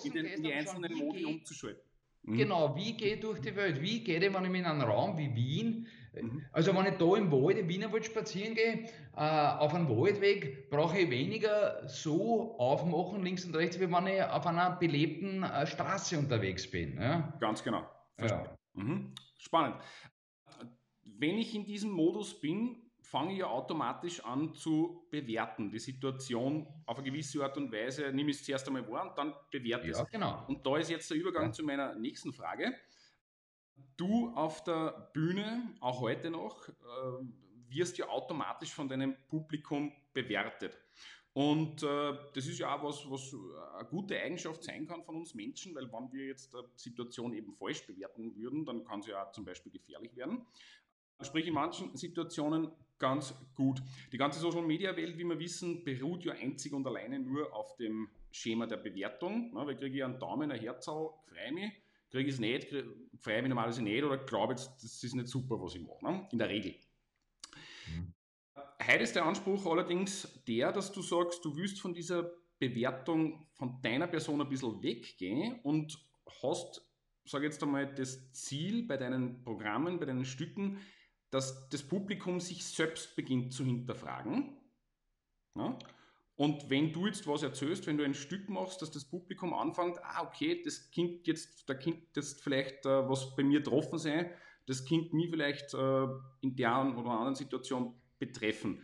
in, den, in die einzelnen Modi umzuschalten. Mhm. Genau, wie gehe ich durch die Welt? Wie geht ich, wenn ich in einem Raum wie Wien, mhm. also wenn ich da im Wald, im Wienerwald spazieren gehe, äh, auf einem Waldweg, brauche ich weniger so aufmachen, links und rechts, wie wenn ich auf einer belebten äh, Straße unterwegs bin. Ja? Ganz genau. Ja. Mhm. Spannend. Wenn ich in diesem Modus bin, fange ich ja automatisch an zu bewerten, die Situation auf eine gewisse Art und Weise, nehme ich es zuerst einmal wahr und dann bewerte ja, es. Genau. Und da ist jetzt der Übergang ja. zu meiner nächsten Frage. Du auf der Bühne, auch heute noch, äh, wirst ja automatisch von deinem Publikum bewertet. Und äh, das ist ja auch was, was eine gute Eigenschaft sein kann von uns Menschen, weil wenn wir jetzt die Situation eben falsch bewerten würden, dann kann sie ja zum Beispiel gefährlich werden. Sprich in manchen Situationen ganz gut. Die ganze Social Media Welt, wie wir wissen, beruht ja einzig und alleine nur auf dem Schema der Bewertung. Ne, weil kriege ich einen Daumen, ein Herz, freue mich. Kriege ich es nicht, freue mich normalerweise nicht oder glaube jetzt, das ist nicht super, was ich mache. Ne? In der Regel. Mhm. Heute ist der Anspruch allerdings der, dass du sagst, du willst von dieser Bewertung von deiner Person ein bisschen weggehen und hast, sage jetzt einmal, das Ziel bei deinen Programmen, bei deinen Stücken, dass das Publikum sich selbst beginnt zu hinterfragen. Ja? Und wenn du jetzt was erzählst, wenn du ein Stück machst, dass das Publikum anfängt, ah, okay, das Kind jetzt, da Kind jetzt vielleicht äh, was bei mir getroffen sein, das Kind mich vielleicht äh, in der oder anderen Situation betreffen.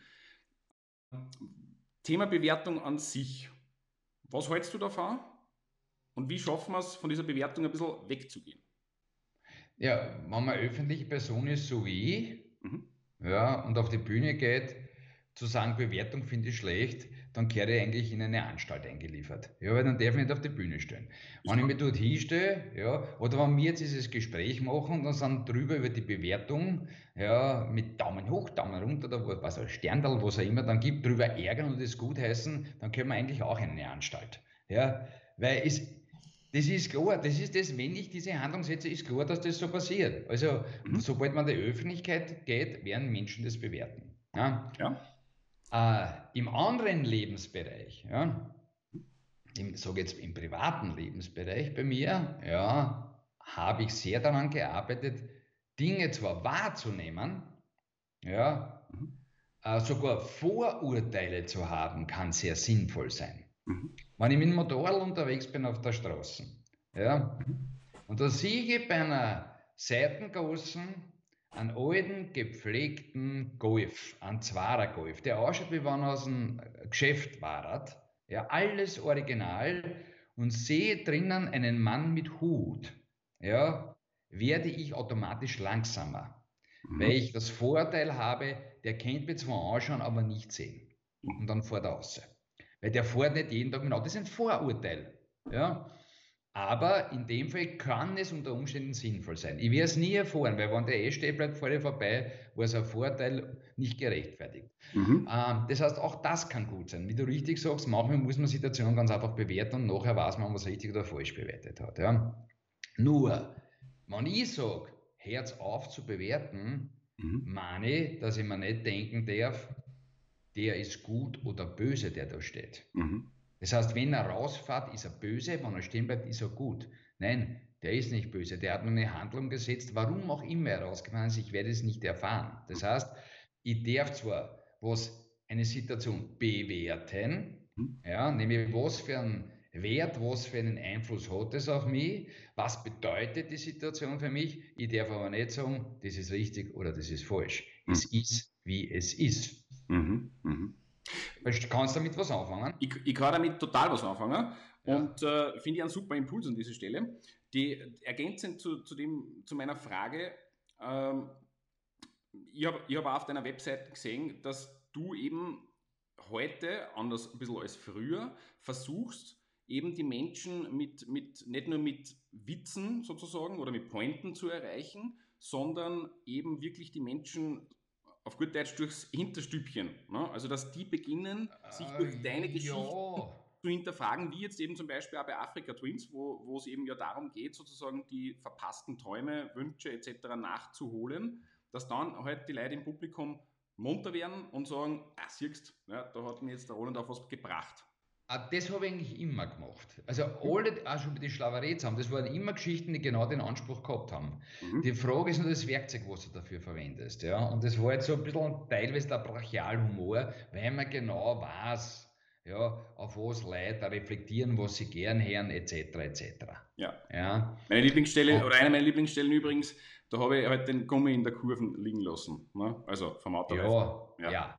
Thema Bewertung an sich. Was hältst du davon? Und wie schaffen wir es, von dieser Bewertung ein bisschen wegzugehen? Ja, wenn man öffentliche Person ist, so wie ich, mhm. ja, und auf die Bühne geht, zu sagen, Bewertung finde ich schlecht, dann kehre ich eigentlich in eine Anstalt eingeliefert. Ja, weil dann darf ich nicht auf die Bühne stehen. Wenn ich mich dort hinstelle, ja, oder wenn wir jetzt dieses Gespräch machen und dann sind drüber über die Bewertung, ja, mit Daumen hoch, Daumen runter, oder was, Sterndal, was auch immer, dann gibt, drüber ärgern und das gutheißen, dann können wir eigentlich auch in eine Anstalt. Ja, weil es, das ist klar, das ist das, wenn ich diese Handlung setze, ist klar, dass das so passiert. Also, mhm. sobald man in die Öffentlichkeit geht, werden Menschen das bewerten. Ja. ja. Äh, Im anderen Lebensbereich, ja, im, sage jetzt im privaten Lebensbereich bei mir, ja, habe ich sehr daran gearbeitet, Dinge zwar wahrzunehmen, ja, mhm. äh, sogar Vorurteile zu haben, kann sehr sinnvoll sein. Mhm. Wenn ich mit dem Motorrad unterwegs bin auf der Straße, ja, und da sehe ich bei einer seitengroßen, einen alten, gepflegten Golf, einen Zwarer Golf, der ausschaut, wie wenn er aus dem Geschäft war, ja, alles original und sehe drinnen einen Mann mit Hut, ja, werde ich automatisch langsamer, mhm. weil ich das Vorteil habe, der kennt mich zwar anschauen, aber nicht sehen. Und dann fährt er raus. Weil der fährt nicht jeden Tag genau. Das ist ein Vorurteil. Ja? Aber in dem Fall kann es unter Umständen sinnvoll sein. Ich werde es nie erfahren, weil wenn der eh stehen bleibt, fahre ich vorbei, war es ein Vorteil nicht gerechtfertigt. Mhm. Ähm, das heißt, auch das kann gut sein. Wie du richtig sagst, manchmal muss man Situationen ganz einfach bewerten und nachher weiß man, was richtig oder falsch bewertet hat. Ja? Nur, wenn ich sage, Herz auf zu bewerten, mhm. meine, dass ich mir nicht denken darf, der ist gut oder böse, der da steht. Mhm. Das heißt, wenn er rausfährt, ist er böse, wenn er stehen bleibt, ist er gut. Nein, der ist nicht böse, der hat nur eine Handlung gesetzt, warum auch immer er rausgefahren ist, ich werde es nicht erfahren. Das heißt, ich darf zwar was eine Situation bewerten, mhm. ja, nämlich was für einen Wert, was für einen Einfluss hat es auf mich, was bedeutet die Situation für mich, ich darf aber nicht sagen, das ist richtig oder das ist falsch. Mhm. Es ist, wie es ist. Mhm, mhm. Kannst du damit was anfangen? Ich, ich kann damit total was anfangen ja. und äh, finde ich einen super Impuls an dieser Stelle. Die ergänzend zu, zu, dem, zu meiner Frage, ähm, ich habe ich hab auf deiner Website gesehen, dass du eben heute, anders ein bisschen als früher, versuchst, eben die Menschen mit, mit, nicht nur mit Witzen sozusagen oder mit Pointen zu erreichen, sondern eben wirklich die Menschen auf gut Deutsch durchs Hinterstübchen. Ne? Also, dass die beginnen, sich durch äh, deine Geschichte ja. zu hinterfragen, wie jetzt eben zum Beispiel auch bei Afrika Twins, wo, wo es eben ja darum geht, sozusagen die verpassten Träume, Wünsche etc. nachzuholen, dass dann halt die Leute im Publikum munter werden und sagen, ah, siehst, ja, da hat mir jetzt der Roland auf was gebracht. Das habe ich eigentlich immer gemacht. Also alle, auch schon mit den Schlaverei zusammen, das waren immer Geschichten, die genau den Anspruch gehabt haben. Mhm. Die Frage ist nur das Werkzeug, was du dafür verwendest. Ja? Und das war jetzt so ein bisschen teilweise der Brachialhumor, weil man genau weiß, ja, auf was Leute reflektieren, was sie gern hören, etc. etc. Ja. ja. Meine Lieblingsstelle, oder eine meiner Lieblingsstellen übrigens, da habe ich halt den Gummi in der Kurve liegen lassen. Ne? Also vom Auto. Ja, ja. ja.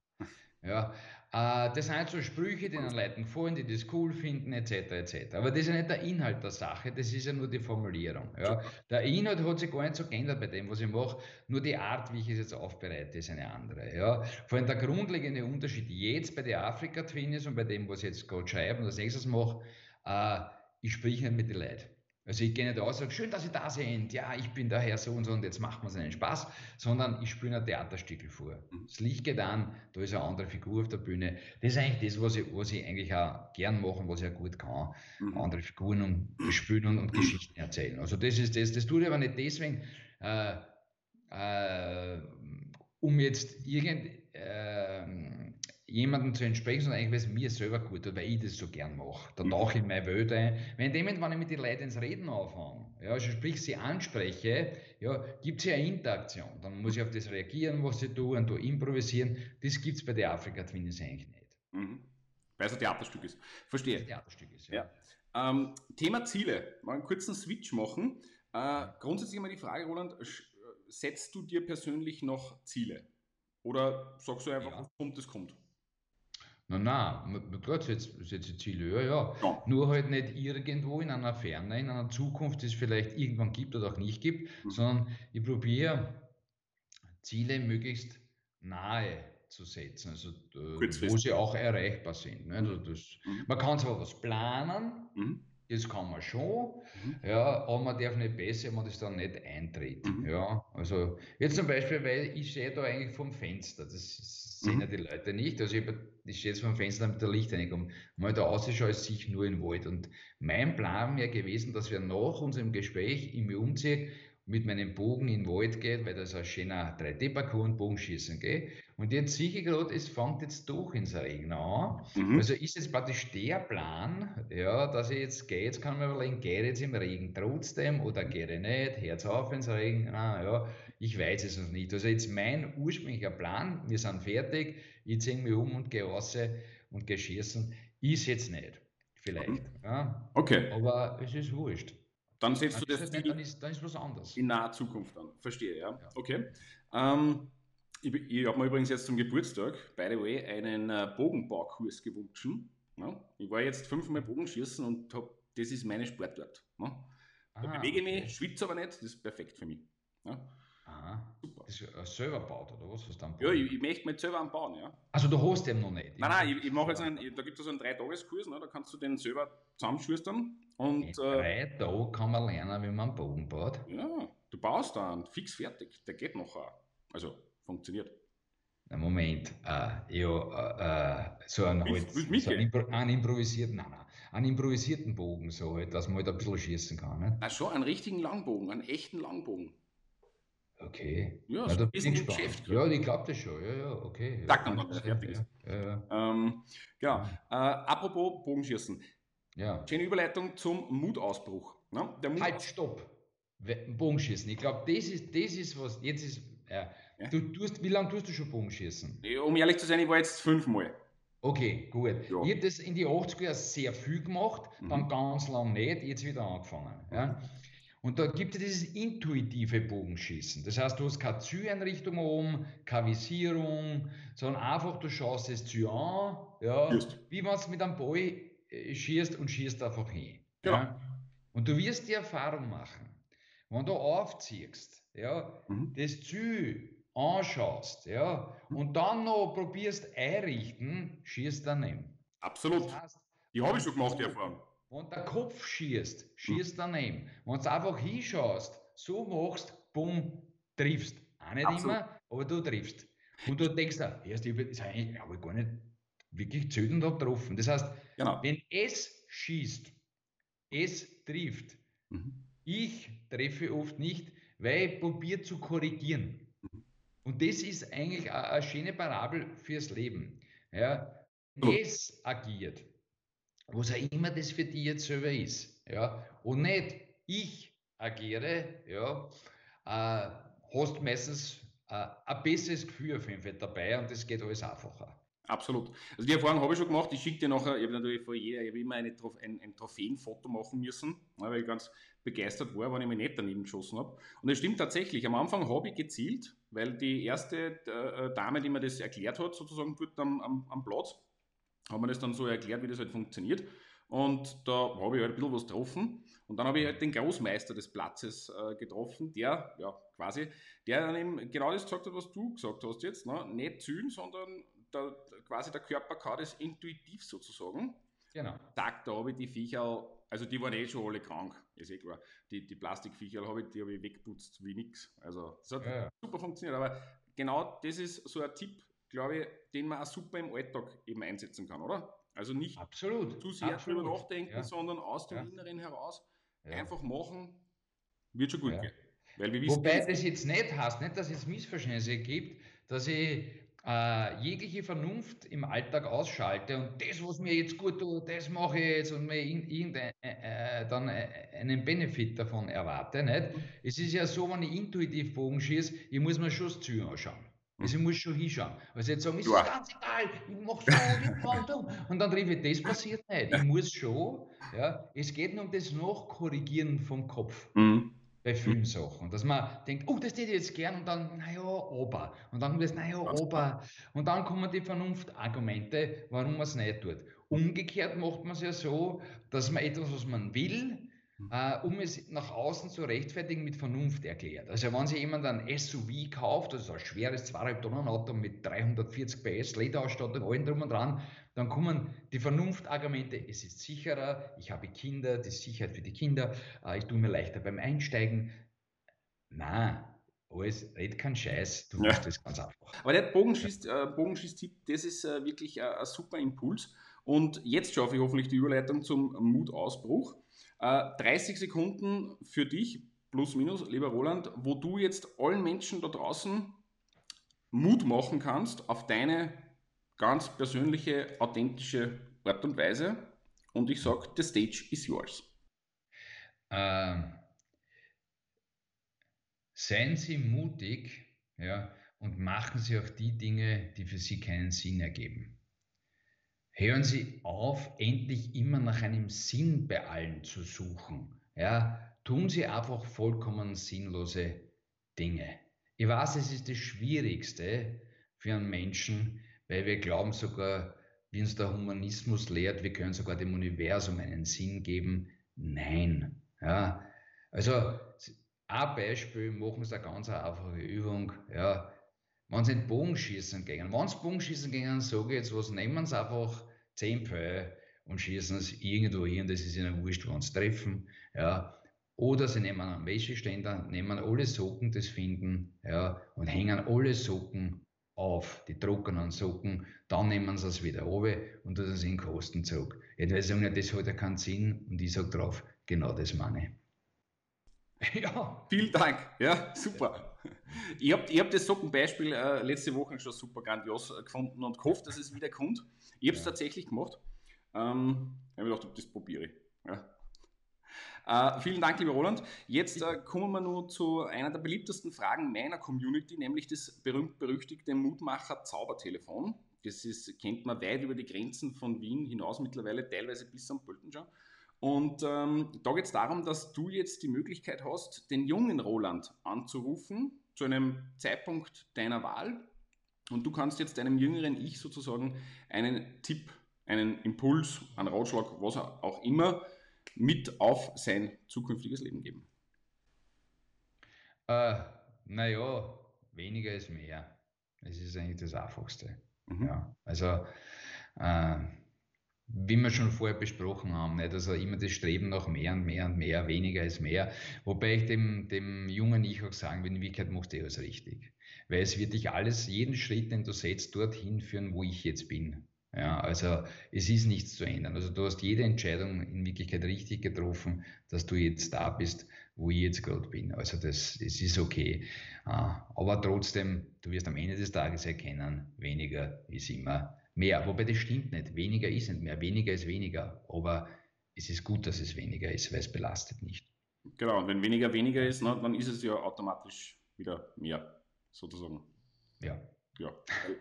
ja. Äh, das sind halt so Sprüche, die den Leuten gefallen, die das cool finden, etc. etc. Aber das ist ja nicht der Inhalt der Sache, das ist ja nur die Formulierung. Ja. Der Inhalt hat sich gar nicht so geändert bei dem, was ich mache, nur die Art, wie ich es jetzt aufbereite, ist eine andere. Ja. Vor allem der grundlegende Unterschied jetzt bei den Afrika-Twins und bei dem, was ich jetzt gerade schreibe und als nächstes mache, äh, ich spreche nicht mit den Leuten. Also ich gehe nicht aus und sage, schön, dass Sie da sind, ja, ich bin daher so und so und jetzt macht man einen Spaß, sondern ich spiele ein Theaterstück vor. Mhm. Das Licht geht an, da ist eine andere Figur auf der Bühne. Das ist eigentlich das, was ich, was ich eigentlich auch gern mache was ich auch gut kann. Mhm. Andere Figuren und spielen und, und, Geschichten erzählen. Also das ist das, das tue ich aber nicht deswegen, äh, äh, um jetzt irgend, äh, jemandem zu entsprechen, sondern eigentlich, weil es mir selber gut tut, weil ich das so gern mache. Da mhm. tauche ich in meine Welt ein. Wenn dem, wenn ich mit den Leuten ins Reden aufhänge, ja, also sprich sie anspreche, ja, gibt es ja eine Interaktion. Dann muss ich auf das reagieren, was sie tun, und da improvisieren. Das gibt es bei der Afrika Twins eigentlich nicht. Mhm. Weil es ein Theaterstück ist. Verstehe. Ein Theaterstück ist, ja. ja. Ähm, Thema Ziele. Mal einen kurzen Switch machen. Äh, grundsätzlich immer die Frage, Roland, setzt du dir persönlich noch Ziele? Oder sagst du einfach, ja. kommt, es kommt? Na, na, klar setzt setze Ziele, ja, ja, ja. Nur halt nicht irgendwo in einer Ferne, in einer Zukunft, die es vielleicht irgendwann gibt oder auch nicht gibt, mhm. sondern ich probiere Ziele möglichst nahe zu setzen, also äh, wo sie auch erreichbar sind. Ne? Also das, mhm. Man kann zwar was planen, mhm. Das kann man schon, mhm. ja, aber man darf nicht besser, wenn man das dann nicht eintritt. Mhm. Ja, also jetzt zum Beispiel, weil ich stehe da eigentlich vom Fenster, das sehen mhm. ja die Leute nicht. Also ich, ich stehe jetzt vom Fenster mit der Lichtreinigung. Mal da ausschaue, sehe ich nur in Wald. Und mein Plan wäre gewesen, dass wir nach unserem Gespräch im Umzug mit meinem Bogen in den Wald geht, weil das ein schöner 3D-Parcours und Bogenschießen geht. Und jetzt sehe ich gerade, es fängt jetzt doch ins Regen an. Mhm. Also ist jetzt praktisch der Plan, ja, dass ich jetzt gehe, jetzt kann man überlegen, gehe ich jetzt im Regen trotzdem oder gehe ich nicht, Herz auf ins Regen, ah, ja, ich weiß es noch nicht. Also jetzt mein ursprünglicher Plan, wir sind fertig, ich ziehe mich um und gehe raus und gehe schießen, ist jetzt nicht. Vielleicht. Mhm. Ja. Okay. Aber es ist wurscht. Dann setzt du das, das nicht, dann, ist, dann ist was anderes. In naher Zukunft dann. Verstehe, ja. ja. Okay. Ähm, ich, ich habe mir übrigens jetzt zum Geburtstag, by the way, einen äh, Bogenbaukurs gewünscht. Ja? Ich war jetzt fünfmal Bogenschießen und hab, das ist meine Sportart. Ja? Da ah, bewege ich mich, okay. schwitze aber nicht, das ist perfekt für mich. Ja? Aha. Super. Das ist selber baut, oder was? was dann ja, ich, ich möchte mir selber anbauen, ja. Also du hast den noch nicht? Nein, nein, ich, ich mache jetzt einen, da gibt es so einen Drei-Tages-Kurs, ne, da kannst du den selber zusammenschustern. Und, In drei äh, Tage kann man lernen, wie man einen Bogen baut. Ja, du baust dann fix fertig, der geht noch. Also funktioniert. Na Moment, äh, ja, äh, so einen, halt, so einen, Impro einen improvisierten, nein, nein, einen improvisierten Bogen, so halt, dass man halt ein bisschen schießen kann. Ne? Ach schon, einen richtigen Langbogen, einen echten Langbogen. Okay. Ja, Na, da bin ich Geschäft. Ja, ich glaube das schon. Ja, ja, okay. Sag dann, wenn fertig ist. Ja, ja. Ähm, genau. Äh, apropos Bogenschießen. Ja. Schöne Überleitung zum Mutausbruch. Ne? Mut halt, stopp. Bogenschießen. Ich glaube, das ist, das ist was. Jetzt ist. Äh, ja. du tust, wie lange tust du schon Bogenschießen? Um ehrlich zu sein, ich war jetzt fünfmal. Okay, gut. Ja. Ich habe das in die 80er sehr viel gemacht, mhm. dann ganz lang nicht, jetzt wieder angefangen. Ja. Und da gibt es dieses intuitive Bogenschießen. Das heißt, du hast keine Zieleinrichtung oben, keine Visierung, sondern einfach du schaust es Ziel an, ja, wie wenn du mit einem Ball äh, schießt und schießt einfach hin. Ja. ja. Und du wirst die Erfahrung machen, wenn du aufziehst, ja, mhm. das Ziel anschaust, ja, mhm. und dann noch probierst einrichten, schießt daneben. Absolut. Das heißt, die habe ich schon gemacht, die Erfahrung. Wenn der Kopf schießt, schießt daneben. Wenn du einfach hinschaust, so machst, bumm, triffst. Auch nicht Absolut. immer, aber du triffst. Und du denkst da, erst ich habe gar nicht wirklich und habe getroffen. Das heißt, genau. wenn es schießt, es trifft. Mhm. Ich treffe oft nicht, weil ich probiere zu korrigieren. Mhm. Und das ist eigentlich eine schöne Parabel fürs Leben. Ja, es agiert. Was auch immer das für dich jetzt selber ist. Ja? Und nicht ich agiere, ja, äh, hast meistens äh, ein besseres Gefühl auf jeden Fall dabei und das geht alles einfacher. Absolut. Also die Erfahrung habe ich schon gemacht. Ich schicke dir nachher, ich habe natürlich vor jeder, ich habe immer eine, ein, ein Trophäenfoto machen müssen, weil ich ganz begeistert war, wenn ich mich nicht daneben geschossen habe. Und es stimmt tatsächlich, am Anfang habe ich gezielt, weil die erste äh, Dame, die mir das erklärt hat, sozusagen dort am, am, am Platz, hat mir das dann so erklärt, wie das halt funktioniert. Und da habe ich halt ein bisschen was getroffen. Und dann habe ich halt den Großmeister des Platzes äh, getroffen, der, ja, quasi, der dann eben genau das gesagt hat, was du gesagt hast jetzt. Ne? Nicht zühlen, sondern der, quasi der Körper kann das intuitiv sozusagen. Genau. Tag, da habe ich die Viecher, also die waren eh schon alle krank, ist eh klar. Die, die Plastikviecher habe ich, die habe ich weggeputzt wie nix. Also das hat ja. super funktioniert. Aber genau das ist so ein Tipp, glaube ich, den man auch super im Alltag eben einsetzen kann, oder? Also nicht Absolut. zu sehr Absolut. drüber nachdenken, ja. sondern aus dem ja. Inneren heraus einfach machen, wird schon gut gehen. Weil wir wissen, Wobei das jetzt nicht heißt, nicht, dass es Missverständnisse gibt, dass ich äh, jegliche Vernunft im Alltag ausschalte und das, was mir jetzt gut tut, das mache ich jetzt und mir irgendein, äh, äh, dann äh, einen Benefit davon erwarte. Nicht? Mhm. Es ist ja so, wenn ich intuitiv Bogen schieße, ich muss mir schon das Ziel anschauen. Also ich muss schon hinschauen. Also jetzt sagen, ist ja. ganz egal, ich mache so, ich mach so. Und dann rief ich, das passiert nicht. Ich muss schon, ja, es geht nur um das Nachkorrigieren vom Kopf. Mhm bei vielen Sachen. Dass man denkt, oh, das hätte ich jetzt gern und dann, naja, aber. Und dann kommt das, naja, aber. Und dann kommen die Vernunftargumente, warum man es nicht tut. Umgekehrt macht man es ja so, dass man etwas, was man will, äh, um es nach außen zu rechtfertigen, mit Vernunft erklärt. Also wenn sich jemand ein SUV kauft, also ein schweres 2,5 Tonnen Auto mit 340 PS, Lederausstattung, allen drum und dran, dann kommen die Vernunftargumente, es ist sicherer, ich habe Kinder, die Sicherheit für die Kinder, äh, ich tue mir leichter beim Einsteigen. Na, alles, red kein Scheiß, du machst ja. das ganz einfach. Aber der Bogenschieß, äh, Bogenschießtipp, das ist äh, wirklich äh, ein super Impuls. Und jetzt schaffe ich hoffentlich die Überleitung zum Mutausbruch. Äh, 30 Sekunden für dich, plus minus, lieber Roland, wo du jetzt allen Menschen da draußen Mut machen kannst auf deine ganz persönliche, authentische Art und Weise. Und ich sage, the stage is yours. Ähm, seien Sie mutig ja, und machen Sie auch die Dinge, die für Sie keinen Sinn ergeben. Hören Sie auf, endlich immer nach einem Sinn bei allen zu suchen. Ja, tun Sie einfach vollkommen sinnlose Dinge. Ich weiß, es ist das Schwierigste für einen Menschen, weil wir glauben sogar, wie uns der Humanismus lehrt, wir können sogar dem Universum einen Sinn geben. Nein. Ja, also ein Beispiel, machen Sie eine ganz einfache Übung. Ja, wenn Sie in Bogenschießen gehen, wenn Sie Bogenschießen gehen, sage ich jetzt was, nehmen Sie einfach 10 Pfeile und schießen es irgendwo hin, das ist Ihnen wurscht, wenn Sie treffen. Ja, oder sie nehmen einen Wäscheständer, nehmen alle Socken, das finden, ja, und hängen alle Socken auf, die trockenen Socken, dann nehmen sie es wieder runter und tun es in den Kostenzug. Jetzt sagen, ja, das hat ja keinen Sinn und ich sage drauf, genau das meine ich. Ja. Vielen Dank, ja, super. Ich habe ich hab das Sockenbeispiel äh, letzte Woche schon super grandios äh, gefunden und gehofft, dass es wieder kommt. Ich habe es ja. tatsächlich gemacht. Ähm, ich habe gedacht, das probiere ich. Ja. Äh, vielen Dank, lieber Roland. Jetzt äh, kommen wir nur zu einer der beliebtesten Fragen meiner Community, nämlich das berühmt-berüchtigte Mutmacher-Zaubertelefon. Das ist, kennt man weit über die Grenzen von Wien hinaus mittlerweile, teilweise bis am Pöltenschau. Und ähm, da geht es darum, dass du jetzt die Möglichkeit hast, den jungen Roland anzurufen zu einem Zeitpunkt deiner Wahl. Und du kannst jetzt deinem jüngeren Ich sozusagen einen Tipp, einen Impuls, einen Ratschlag, was auch immer, mit auf sein zukünftiges Leben geben? Äh, naja, weniger ist mehr. Das ist eigentlich das Einfachste. Mhm. Ja, also, äh, wie wir schon vorher besprochen haben, nicht? also immer das Streben nach mehr und mehr und mehr, weniger ist mehr. Wobei ich dem, dem jungen Ich auch sagen will, in Wirklichkeit machst du alles richtig. Weil es wird dich alles, jeden Schritt, den du setzt, dorthin führen, wo ich jetzt bin. Ja, also es ist nichts zu ändern. Also du hast jede Entscheidung in Wirklichkeit richtig getroffen, dass du jetzt da bist, wo ich jetzt gerade bin. Also das, das ist okay. Ah, aber trotzdem, du wirst am Ende des Tages erkennen, weniger ist immer mehr. Wobei das stimmt nicht. Weniger ist nicht mehr. Weniger ist weniger. Aber es ist gut, dass es weniger ist, weil es belastet nicht. Genau, und wenn weniger weniger ist, ne, dann ist es ja automatisch wieder mehr, sozusagen. Ja. Ja,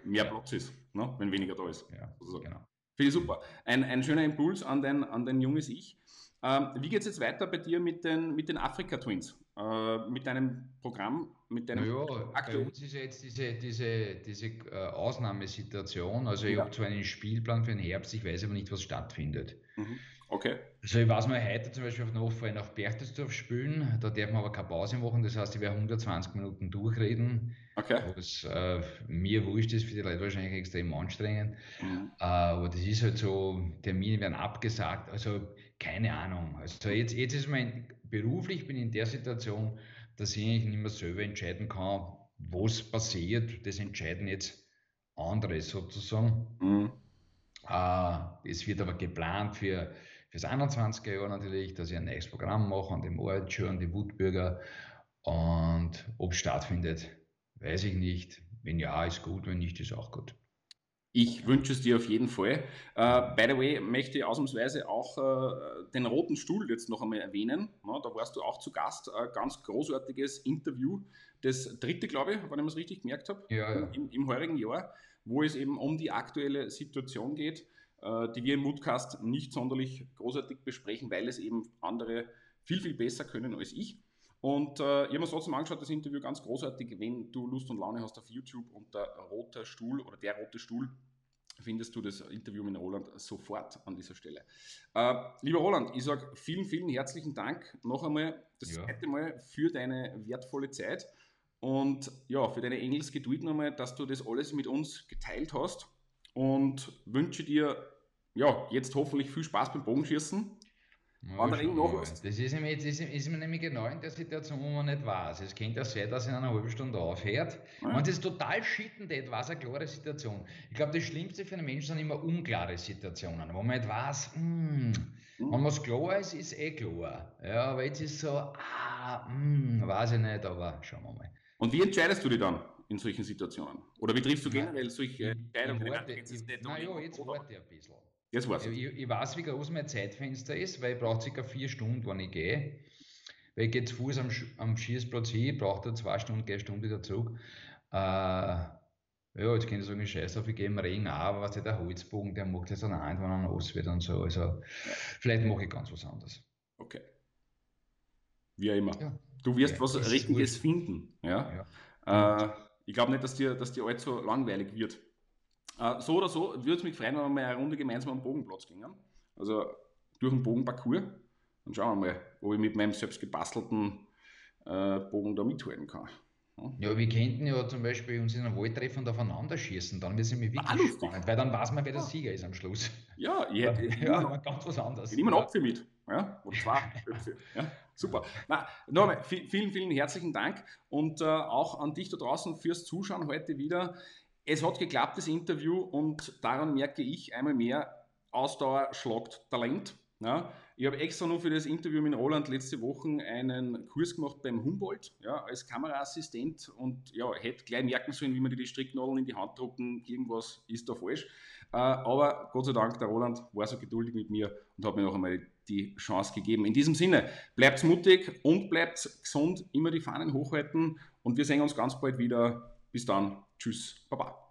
mehr Platz ist, ne, wenn weniger da ist. Ja, sozusagen. genau. Finde ich super. Ein, ein schöner Impuls an dein, an dein junges Ich. Ähm, wie geht es jetzt weiter bei dir mit den, mit den Afrika-Twins? Äh, mit deinem Programm, mit deinem naja, Bei uns ist ja jetzt diese, diese, diese äh, Ausnahmesituation. Also ich ja. habe zwar einen Spielplan für den Herbst, ich weiß aber nicht, was stattfindet. Mhm. Okay. Also ich weiß mal heute zum Beispiel auf Nachfrage nach Berchtesdorf spielen, da darf man aber keine Pause machen, das heißt, ich werde 120 Minuten durchreden, okay. was äh, mir wurscht ist, für die Leute wahrscheinlich extrem anstrengend, mhm. äh, aber das ist halt so, Termine werden abgesagt, also keine Ahnung. Also jetzt, jetzt ist mein, beruflich bin ich in der Situation, dass ich nicht mehr selber entscheiden kann, was passiert, das entscheiden jetzt andere sozusagen. Mhm. Äh, es wird aber geplant für fürs 21er Jahr natürlich, dass ich ein neues Programm mache an dem Ort, schon an die Wutbürger. Und ob es stattfindet, weiß ich nicht. Wenn ja, ist gut, wenn nicht, ist auch gut. Ich wünsche es dir auf jeden Fall. Uh, by the way, möchte ich ausnahmsweise auch uh, den roten Stuhl jetzt noch einmal erwähnen. Na, da warst du auch zu Gast. Ein ganz großartiges Interview. Das dritte, glaube ich, wenn ich es richtig gemerkt habe, ja, ja. Im, im heurigen Jahr, wo es eben um die aktuelle Situation geht. Äh, die wir im Moodcast nicht sonderlich großartig besprechen, weil es eben andere viel, viel besser können als ich. Und äh, ich habe mir trotzdem angeschaut, das Interview ganz großartig. Wenn du Lust und Laune hast auf YouTube unter roter Stuhl oder der rote Stuhl, findest du das Interview mit Roland sofort an dieser Stelle. Äh, lieber Roland, ich sage vielen, vielen herzlichen Dank noch einmal, das ja. zweite Mal für deine wertvolle Zeit und ja, für deine Engelsgeduld nochmal, dass du das alles mit uns geteilt hast und wünsche dir ja, jetzt hoffentlich viel Spaß beim Bogenschießen. Ja, noch? Das ist, ihm, jetzt, ist, ist mir nämlich genau in der Situation, wo man nicht weiß. Es könnte ja sein, dass er in einer halben Stunde aufhört. Ja. Und das ist total schittend etwas, eine klare Situation. Ich glaube, das Schlimmste für einen Menschen sind immer unklare Situationen, wo man nicht weiß, mh, hm, hm. wenn was klar ist, ist eh klar. Ja, aber jetzt ist so, ah, mh, hm, weiß ich nicht, aber schauen wir mal. Und wie entscheidest du dich dann? In solchen Situationen? Oder wie triffst du generell solche Entscheidungen? Nein, ja, jetzt warte ich ein bisschen. Das war's. Ich, ich weiß, wie groß mein Zeitfenster ist, weil ich brauche circa vier Stunden, wenn ich gehe. Weil ich gehe zu Fuß am, am Schießplatz hin, brauche da zwei Stunden, gehe eine Stunde wieder zurück. Äh, ja, jetzt kann ich sagen, ich scheiße auf, ich gehe im Regen auch, aber was der Holzbogen, der macht jetzt an der Hand, wenn er nass wird und so. Also, vielleicht mache ich ganz was anderes. Okay. Wie auch immer. Ja. Du wirst ja, was Richtiges finden. Ja? ja. Äh, ich glaube nicht, dass dir, dass dir allzu langweilig wird. Äh, so oder so würde es mich freuen, wenn wir mal eine Runde gemeinsam am Bogenplatz gingen. Also durch den Bogenparcours. Dann schauen wir mal, ob ich mit meinem selbst gebastelten äh, Bogen da mithalten kann. Ja. ja, wir könnten ja zum Beispiel uns in einem Wald treffen und aufeinander schießen, dann wird es nämlich wirklich ah, spannend, weil dann weiß man, wer der Sieger ist am Schluss. Ja, ich hätte ja, ja, ganz was anderes. Ich nehme einen Apfel mit, ja, oder zwei. Ja, super. Na, nochmal, vielen, vielen herzlichen Dank und äh, auch an dich da draußen fürs Zuschauen heute wieder. Es hat geklappt, das Interview, und daran merke ich einmal mehr, Ausdauer schlagt Talent. Ja. Ich habe extra nur für das Interview mit Roland letzte Woche einen Kurs gemacht beim Humboldt ja, als Kameraassistent und ja, hätte gleich merken sollen, wie man die Stricknadeln in die Hand drucken, irgendwas ist da falsch. Äh, aber Gott sei Dank, der Roland war so geduldig mit mir und hat mir noch einmal die Chance gegeben. In diesem Sinne, bleibt mutig und bleibt gesund, immer die Fahnen hochhalten und wir sehen uns ganz bald wieder bis dann. Tschüss. Baba.